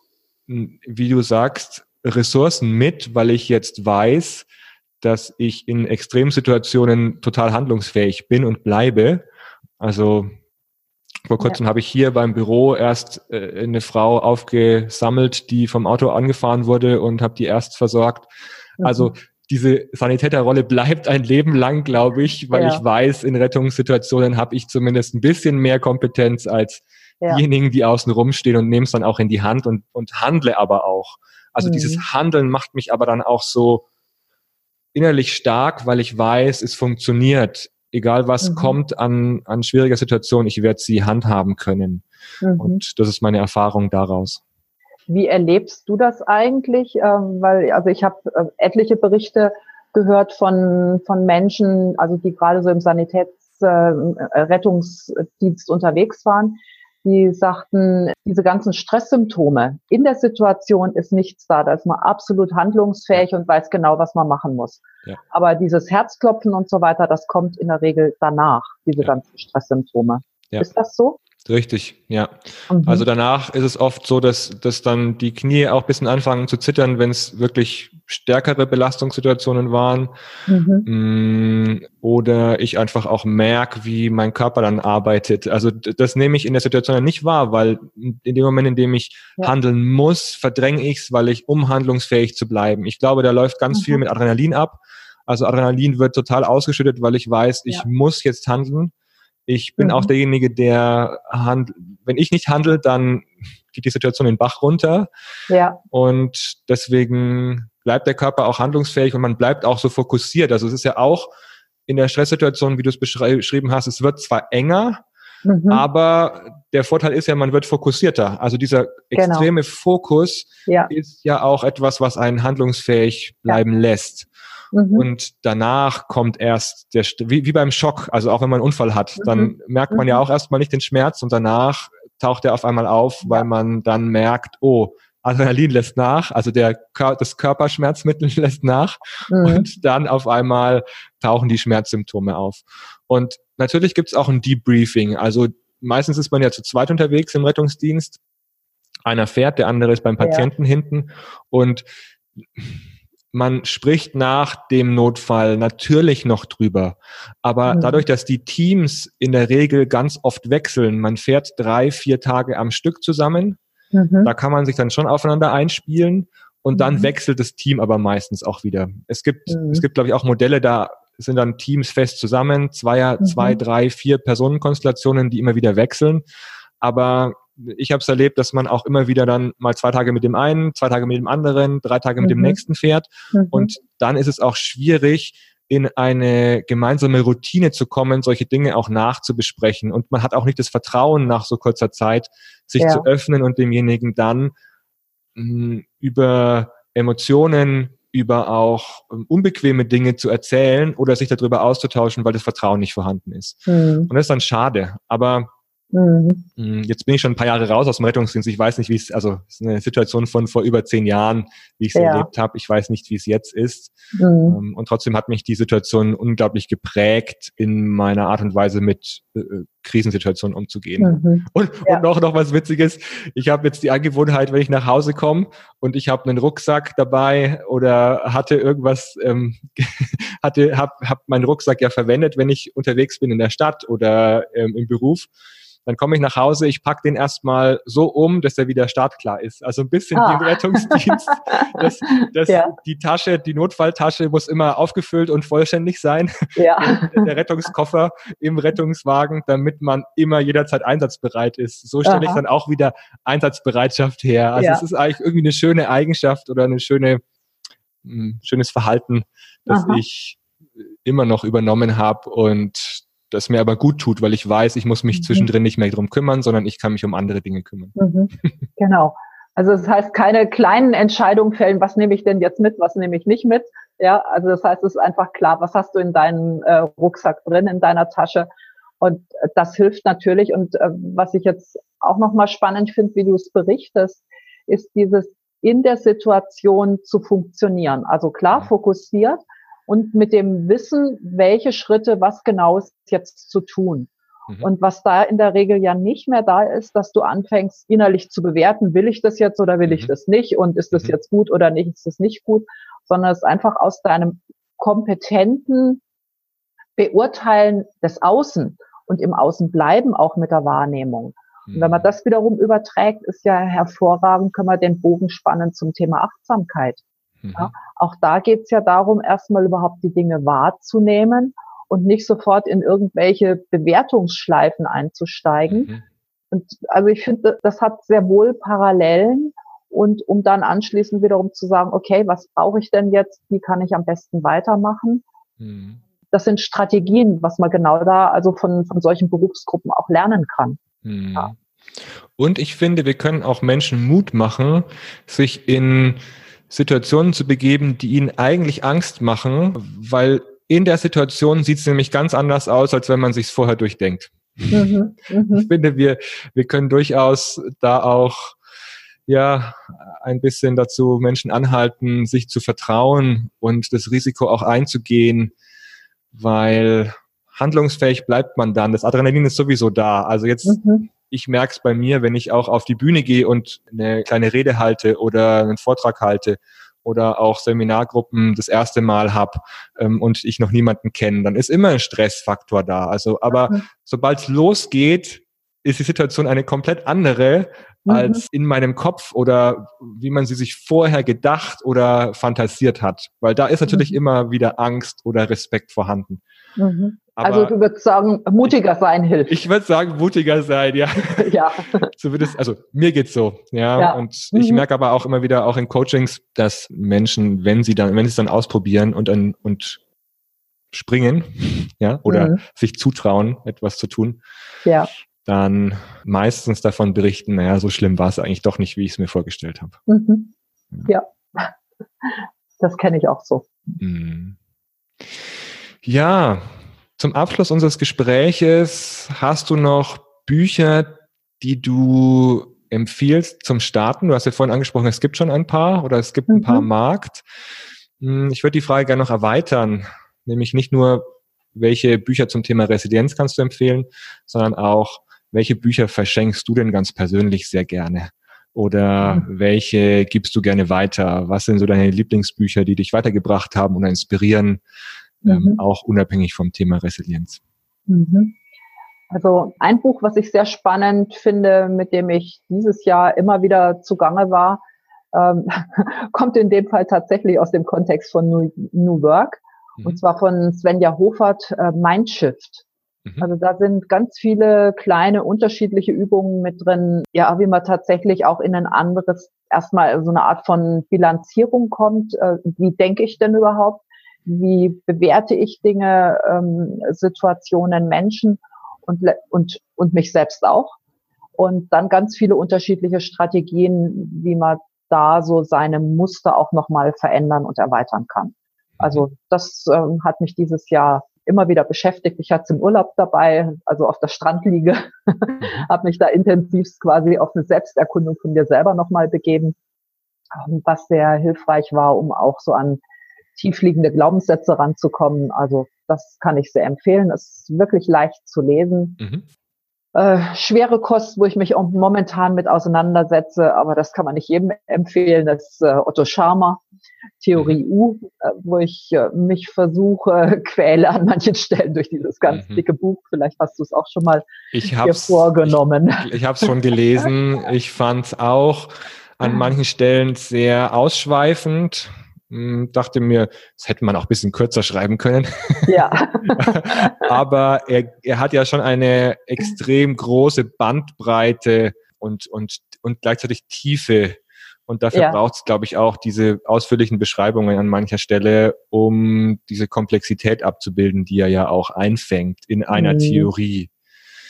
wie du sagst, Ressourcen mit, weil ich jetzt weiß, dass ich in Extremsituationen total handlungsfähig bin und bleibe. Also vor kurzem ja. habe ich hier beim Büro erst äh, eine Frau aufgesammelt, die vom Auto angefahren wurde und habe die erst versorgt. Mhm. Also diese Sanitäterrolle bleibt ein Leben lang, glaube ich, weil ja. ich weiß, in Rettungssituationen habe ich zumindest ein bisschen mehr Kompetenz als ja. diejenigen, die außen rumstehen und nehme es dann auch in die Hand und, und handle aber auch. Also mhm. dieses Handeln macht mich aber dann auch so innerlich stark, weil ich weiß, es funktioniert. Egal was mhm. kommt an, an schwieriger Situation, ich werde sie handhaben können. Mhm. Und das ist meine Erfahrung daraus. Wie erlebst du das eigentlich? Ähm, weil, also ich habe äh, etliche Berichte gehört von, von Menschen, also die gerade so im Sanitätsrettungsdienst äh, unterwegs waren, die sagten, diese ganzen Stresssymptome in der Situation ist nichts da. Da ist man absolut handlungsfähig und weiß genau, was man machen muss. Ja. Aber dieses Herzklopfen und so weiter, das kommt in der Regel danach, diese ja. ganzen Stresssymptome. Ist das so? Richtig, ja. Mhm. Also danach ist es oft so, dass, dass dann die Knie auch bisschen anfangen zu zittern, wenn es wirklich stärkere Belastungssituationen waren. Mhm. Mm, oder ich einfach auch merke, wie mein Körper dann arbeitet. Also das nehme ich in der Situation nicht wahr, weil in dem Moment, in dem ich ja. handeln muss, verdränge ich es, weil ich, um handlungsfähig zu bleiben. Ich glaube, da läuft ganz mhm. viel mit Adrenalin ab. Also Adrenalin wird total ausgeschüttet, weil ich weiß, ich ja. muss jetzt handeln. Ich bin mhm. auch derjenige, der handelt. Wenn ich nicht handle, dann geht die Situation den Bach runter. Ja. Und deswegen bleibt der Körper auch handlungsfähig und man bleibt auch so fokussiert. Also es ist ja auch in der Stresssituation, wie du es beschrieben hast, es wird zwar enger, mhm. aber der Vorteil ist ja, man wird fokussierter. Also dieser genau. extreme genau. Fokus ja. ist ja auch etwas, was einen handlungsfähig bleiben ja. lässt. Mhm. Und danach kommt erst der, wie, wie beim Schock, also auch wenn man einen Unfall hat, dann mhm. merkt man ja mhm. auch erstmal nicht den Schmerz und danach taucht er auf einmal auf, weil man dann merkt, oh, Adrenalin lässt nach, also der, das Körperschmerzmittel (laughs) lässt nach mhm. und dann auf einmal tauchen die Schmerzsymptome auf. Und natürlich gibt es auch ein Debriefing. Also meistens ist man ja zu zweit unterwegs im Rettungsdienst. Einer fährt, der andere ist beim Patienten ja. hinten und man spricht nach dem Notfall natürlich noch drüber. Aber mhm. dadurch, dass die Teams in der Regel ganz oft wechseln, man fährt drei, vier Tage am Stück zusammen, mhm. da kann man sich dann schon aufeinander einspielen und dann mhm. wechselt das Team aber meistens auch wieder. Es gibt, mhm. es gibt, glaube ich, auch Modelle, da sind dann Teams fest zusammen, zwei, zwei, mhm. drei, vier Personenkonstellationen, die immer wieder wechseln. Aber ich habe es erlebt, dass man auch immer wieder dann mal zwei Tage mit dem einen, zwei Tage mit dem anderen, drei Tage mit mhm. dem nächsten fährt. Mhm. Und dann ist es auch schwierig, in eine gemeinsame Routine zu kommen, solche Dinge auch nachzubesprechen. Und man hat auch nicht das Vertrauen nach so kurzer Zeit, sich ja. zu öffnen und demjenigen dann mh, hm, über Emotionen, über auch um, ähm, unbequeme Dinge zu erzählen oder sich darüber auszutauschen, weil das Vertrauen nicht vorhanden ist. Mhm. Und das ist dann schade. Aber Mhm. Mm, jetzt bin ich schon ein paar Jahre raus aus dem Rettungsdienst. Ich weiß nicht, wie es, also es ist eine Situation von vor über zehn Jahren, wie ich es ja. erlebt habe. Ich weiß nicht, wie es jetzt ist. Mhm. Ähm, und trotzdem hat mich die Situation unglaublich geprägt in meiner Art und Weise mit äh, äh Krisensituationen umzugehen. Mhm. Und, ja. und noch, noch was Witziges. Ich habe jetzt die Angewohnheit, wenn ich nach Hause komme und ich habe einen Rucksack dabei oder hatte irgendwas, ähm, (laughs) hatte, habe hab meinen Rucksack ja verwendet, wenn ich unterwegs bin in der Stadt oder ähm, im Beruf dann komme ich nach Hause, ich pack den erstmal so um, dass er wieder startklar ist. Also ein bisschen ah. wie im Rettungsdienst. (laughs) dass, dass ja. Die Tasche, die Notfalltasche muss immer aufgefüllt und vollständig sein. Ja. Der, der Rettungskoffer im Rettungswagen, damit man immer jederzeit einsatzbereit ist. So stelle ich dann auch wieder Einsatzbereitschaft her. Also ja. es ist eigentlich irgendwie eine schöne Eigenschaft oder eine schöne, ein hm, schönes Verhalten, das Aha. ich immer noch übernommen habe und das mir aber gut tut, weil ich weiß, ich muss mich mhm. zwischendrin nicht mehr drum kümmern, sondern ich kann mich um andere Dinge kümmern. Mhm. (laughs) Genau. Also das heißt, keine kleinen Entscheidungen fällen, was nehme ich denn jetzt mit, was nehme ich nicht mit. Ja, also das heißt, es ist einfach klar, was hast du in deinem äh, Rucksack drin, in deiner Tasche. Und das hilft natürlich. Und äh, was ich jetzt auch nochmal spannend finde, wie du es berichtest, ist dieses in der Situation zu funktionieren. Also klar fokussiert und mit dem Wissen, welche Schritte, was genau ist jetzt zu tun. Mhm. Und was da in der Regel ja nicht mehr da ist, dass du anfängst, innerlich zu bewerten, will ich das jetzt oder will ich mhm. das nicht und ist das mhm. jetzt gut oder nicht, ist das nicht gut, sondern es ist einfach aus deinem kompetenten Beurteilen des Außen und im Außen bleiben auch mit der Wahrnehmung. Und wenn man mhm. das wiederum überträgt, ist ja hervorragend, können wir den Bogen spannen zum Thema Achtsamkeit. Mhm. Ja, auch da geht es ja darum, erstmal überhaupt die Dinge wahrzunehmen und nicht sofort in irgendwelche Bewertungsschleifen einzusteigen. Mhm. Und also ich finde, das hat sehr wohl Parallelen und um dann anschließend wiederum zu sagen, okay, was brauche ich denn jetzt? Wie kann ich am besten weitermachen? Mhm. Das sind Strategien, was man genau da also von, von solchen Berufsgruppen auch lernen kann. Mhm. Ja. Und ich finde, wir können auch Menschen Mut machen, sich in Situationen zu begeben, die ihnen eigentlich Angst machen, weil in der Situation sieht es nämlich ganz anders aus, als wenn man sich vorher durchdenkt. Mhm, mh. Ich finde, wir, wir können durchaus da auch ja ein bisschen dazu Menschen anhalten, sich zu vertrauen und das Risiko auch einzugehen, weil handlungsfähig bleibt man dann. Das Adrenalin ist sowieso da. Also jetzt, mhm. Ich merke es bei mir, wenn ich auch auf die Bühne gehe und eine kleine Rede halte oder einen Vortrag halte oder auch Seminargruppen das erste Mal habe ähm, und ich noch niemanden kenne, dann ist immer ein Stressfaktor da. Also, aber mhm. sobald es losgeht, ist die Situation eine komplett andere mhm. als in meinem Kopf oder wie man sie sich vorher gedacht oder fantasiert hat. Weil da ist natürlich mhm. immer wieder Angst oder Respekt vorhanden. Mhm. Also du würdest sagen, mutiger sein hilft. Ich würde sagen, mutiger sein, ja. (laughs) ja. Zumindest, also mir geht's so, ja. ja. Und mhm. ich merke aber auch immer wieder, auch in Coachings, dass Menschen, wenn sie dann, wenn sie es dann ausprobieren und, und springen, ja, oder mhm. sich zutrauen, etwas zu tun, ja. dann meistens davon berichten, naja, so schlimm war es eigentlich doch nicht, wie ich es mir vorgestellt habe. Mhm. Ja. Das kenne ich auch so. Mhm. Ja, zum Abschluss unseres Gespräches hast du noch Bücher, die du empfiehlst zum Starten? Du hast ja vorhin angesprochen, es gibt schon ein paar oder es gibt ein paar mhm. Markt. Hm, ich würde die Frage gerne noch erweitern, nämlich nicht nur, welche Bücher zum Thema Resilienz kannst du empfehlen, sondern auch, welche Bücher verschenkst du denn ganz persönlich sehr gerne? Oder mhm. welche gibst du gerne weiter? Was sind so deine Lieblingsbücher, die dich weitergebracht haben oder inspirieren? Ähm, mhm. auch unabhängig vom Thema Resilienz. Mhm. Also ein Buch, was ich sehr spannend finde, mit dem ich dieses Jahr immer wieder zugange war, ähm, (laughs) kommt in dem Fall tatsächlich aus dem Kontext von New, New Work mhm. und zwar von Svenja Hofert äh, Mindshift. Mhm. Also da sind ganz viele kleine unterschiedliche Übungen mit drin, ja, wie man tatsächlich auch in ein anderes, erstmal so eine Art von Bilanzierung kommt. Äh, wie denke ich denn überhaupt? Wie bewerte ich Dinge, ähm, Situationen, Menschen und, und, und mich selbst auch. Und dann ganz viele unterschiedliche Strategien, wie man da so seine Muster auch nochmal verändern und erweitern kann. Also das ähm, hat mich dieses Jahr immer wieder beschäftigt. Ich hatte es im Urlaub dabei, also auf der Strandliege, mhm. (laughs) habe mich da intensivst quasi auf eine Selbsterkundung von mir selber nochmal begeben, was sehr hilfreich war, um auch so an tiefliegende Glaubenssätze ranzukommen. Also das kann ich sehr empfehlen. Es ist wirklich leicht zu lesen. Mhm. Äh, schwere Kost, wo ich mich momentan mit auseinandersetze, aber das kann man nicht jedem empfehlen. Das ist äh, Otto Scharmer, Theorie mhm. U, äh, wo ich äh, mich versuche, (laughs) quäle an manchen Stellen durch dieses ganz mhm. dicke Buch. Vielleicht hast du es auch schon mal ich dir vorgenommen. Ich, ich habe es schon gelesen. Ich fand es auch an manchen Stellen sehr ausschweifend dachte mir, das hätte man auch ein bisschen kürzer schreiben können. Ja. (laughs) Aber er, er hat ja schon eine extrem große Bandbreite und, und, und gleichzeitig Tiefe Und dafür ja. braucht es, glaube ich, auch diese ausführlichen Beschreibungen an mancher Stelle, um diese Komplexität abzubilden, die er ja auch einfängt in einer mhm. Theorie.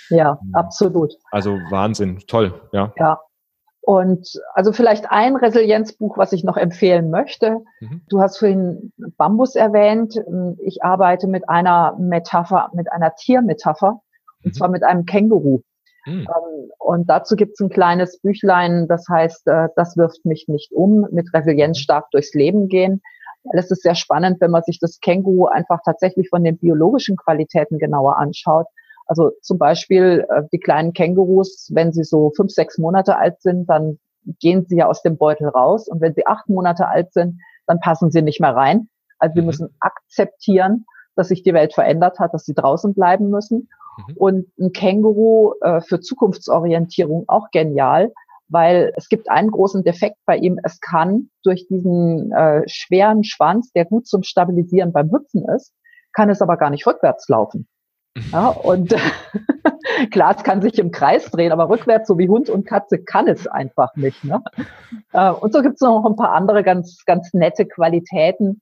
Ja, mhm. absolut. Also Wahnsinn, toll, ja. Ja, und also vielleicht ein Resilienzbuch, was ich noch empfehlen möchte. Mhm. Du hast vorhin Bambus erwähnt. Ich arbeite mit einer Metapher, mit einer Tiermetapher, mhm. und zwar mit einem Känguru. Mhm. Und dazu gibt es ein kleines Büchlein, das heißt, äh, das wirft mich nicht um, mit Resilienz stark durchs Leben gehen. Es ist sehr spannend, wenn man sich das Känguru einfach tatsächlich von den biologischen Qualitäten genauer anschaut. Also zum Beispiel äh, die kleinen Kängurus, wenn sie so fünf, sechs Monate alt sind, dann gehen sie ja aus dem Beutel raus. Und wenn sie acht Monate alt sind, dann passen sie nicht mehr rein. Also wir mhm. müssen akzeptieren, dass sich die Welt verändert hat, dass sie draußen bleiben müssen. Mhm. Und ein Känguru äh, für Zukunftsorientierung auch genial, weil es gibt einen großen Defekt bei ihm. Es kann durch diesen äh, schweren Schwanz, der gut zum Stabilisieren beim Hüpfen ist, kann es aber gar nicht rückwärts laufen. Ja, und (laughs) klar, es kann sich im Kreis drehen, aber rückwärts, so wie Hund und Katze, kann es einfach nicht. Ne? Äh, und so gibt es noch ein paar andere ganz, ganz nette Qualitäten.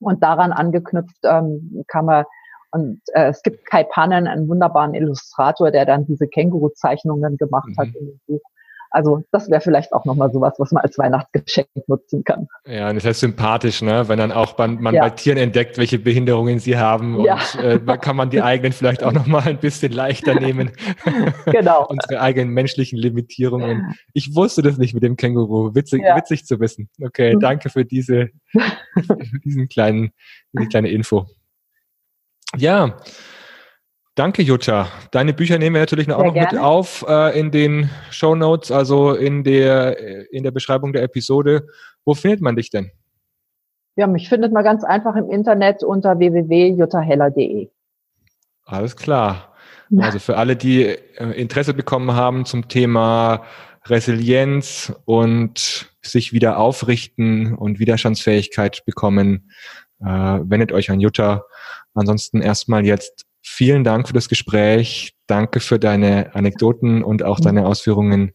Und daran angeknüpft ähm, kann man, und äh, es gibt Kai Pannen, einen wunderbaren Illustrator, der dann diese Känguru-Zeichnungen gemacht mhm. hat in dem Buch. Also das wäre vielleicht auch nochmal sowas, was man als Weihnachtsgeschenk nutzen kann. Ja, und das heißt sympathisch, ne? wenn dann auch man, man ja. bei Tieren entdeckt, welche Behinderungen sie haben. Ja. Und äh, dann kann man die eigenen vielleicht auch nochmal ein bisschen leichter nehmen. (laughs) Genau. (laughs) Unsere eigenen menschlichen Limitierungen. Ich wusste das nicht mit dem Känguru. Witzig, ja. witzig zu wissen. Okay, mhm. danke für diese, (laughs) für diesen kleinen, diese kleine Info. Ja, Danke, Jutta. Deine Bücher nehmen wir natürlich auch noch gerne. mit auf äh, in den Show Notes, also in der, in der Beschreibung der Episode. Wo findet man dich denn? Ja, mich findet man ganz einfach im Internet unter www.juttaheller.de. Alles klar. Also für alle, die äh, Interesse bekommen haben zum Thema Resilienz und sich wieder aufrichten und Widerstandsfähigkeit bekommen, äh, wendet euch an Jutta. Ansonsten erstmal jetzt Vielen Dank für das Gespräch. Danke für deine Anekdoten und auch deine Ausführungen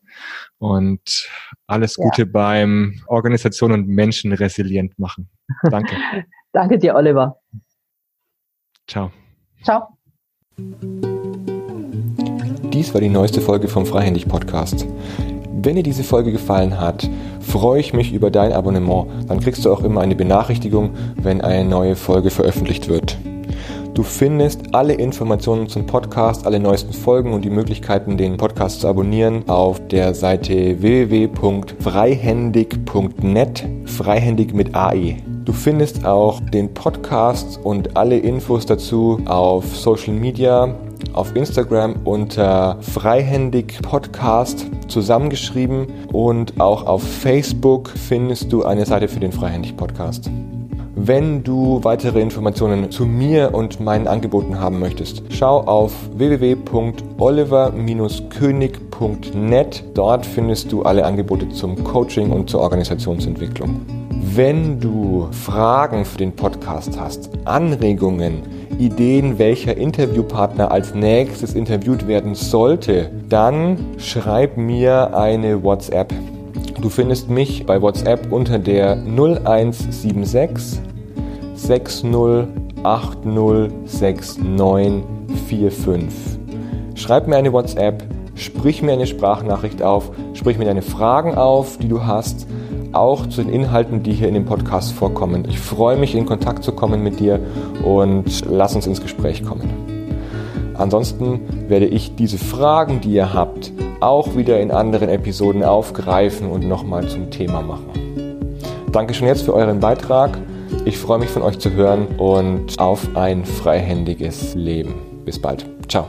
und alles Gute ja. beim Organisation und Menschen resilient machen. Danke. (laughs) Danke dir, Oliver. Ciao. Ciao. Dies war die neueste Folge vom Freihändig Podcast. Wenn dir diese Folge gefallen hat, freue ich mich über dein Abonnement. Dann kriegst du auch immer eine Benachrichtigung, wenn eine neue Folge veröffentlicht wird. Du findest alle Informationen zum Podcast, alle neuesten Folgen und die Möglichkeiten, den Podcast zu abonnieren, auf der Seite www.freihändig.net, freihändig mit AE. Du findest auch den Podcast und alle Infos dazu auf Social Media, auf Instagram unter Freihändig Podcast zusammengeschrieben und auch auf Facebook findest du eine Seite für den Freihändig Podcast. Wenn du weitere Informationen zu mir und meinen Angeboten haben möchtest, schau auf www.oliver-könig.net. Dort findest du alle Angebote zum Coaching und zur Organisationsentwicklung. Wenn du Fragen für den Podcast hast, Anregungen, Ideen, welcher Interviewpartner als nächstes interviewt werden sollte, dann schreib mir eine WhatsApp. Du findest mich bei WhatsApp unter der 0176 60806945. Schreib mir eine WhatsApp, sprich mir eine Sprachnachricht auf, sprich mir deine Fragen auf, die du hast, auch zu den Inhalten, die hier in dem Podcast vorkommen. Ich freue mich, in Kontakt zu kommen mit dir und lass uns ins Gespräch kommen. Ansonsten werde ich diese Fragen, die ihr habt, auch wieder in anderen Episoden aufgreifen und nochmal zum Thema machen. Danke schon jetzt für euren Beitrag. Ich freue mich von euch zu hören und auf ein freihändiges Leben. Bis bald. Ciao.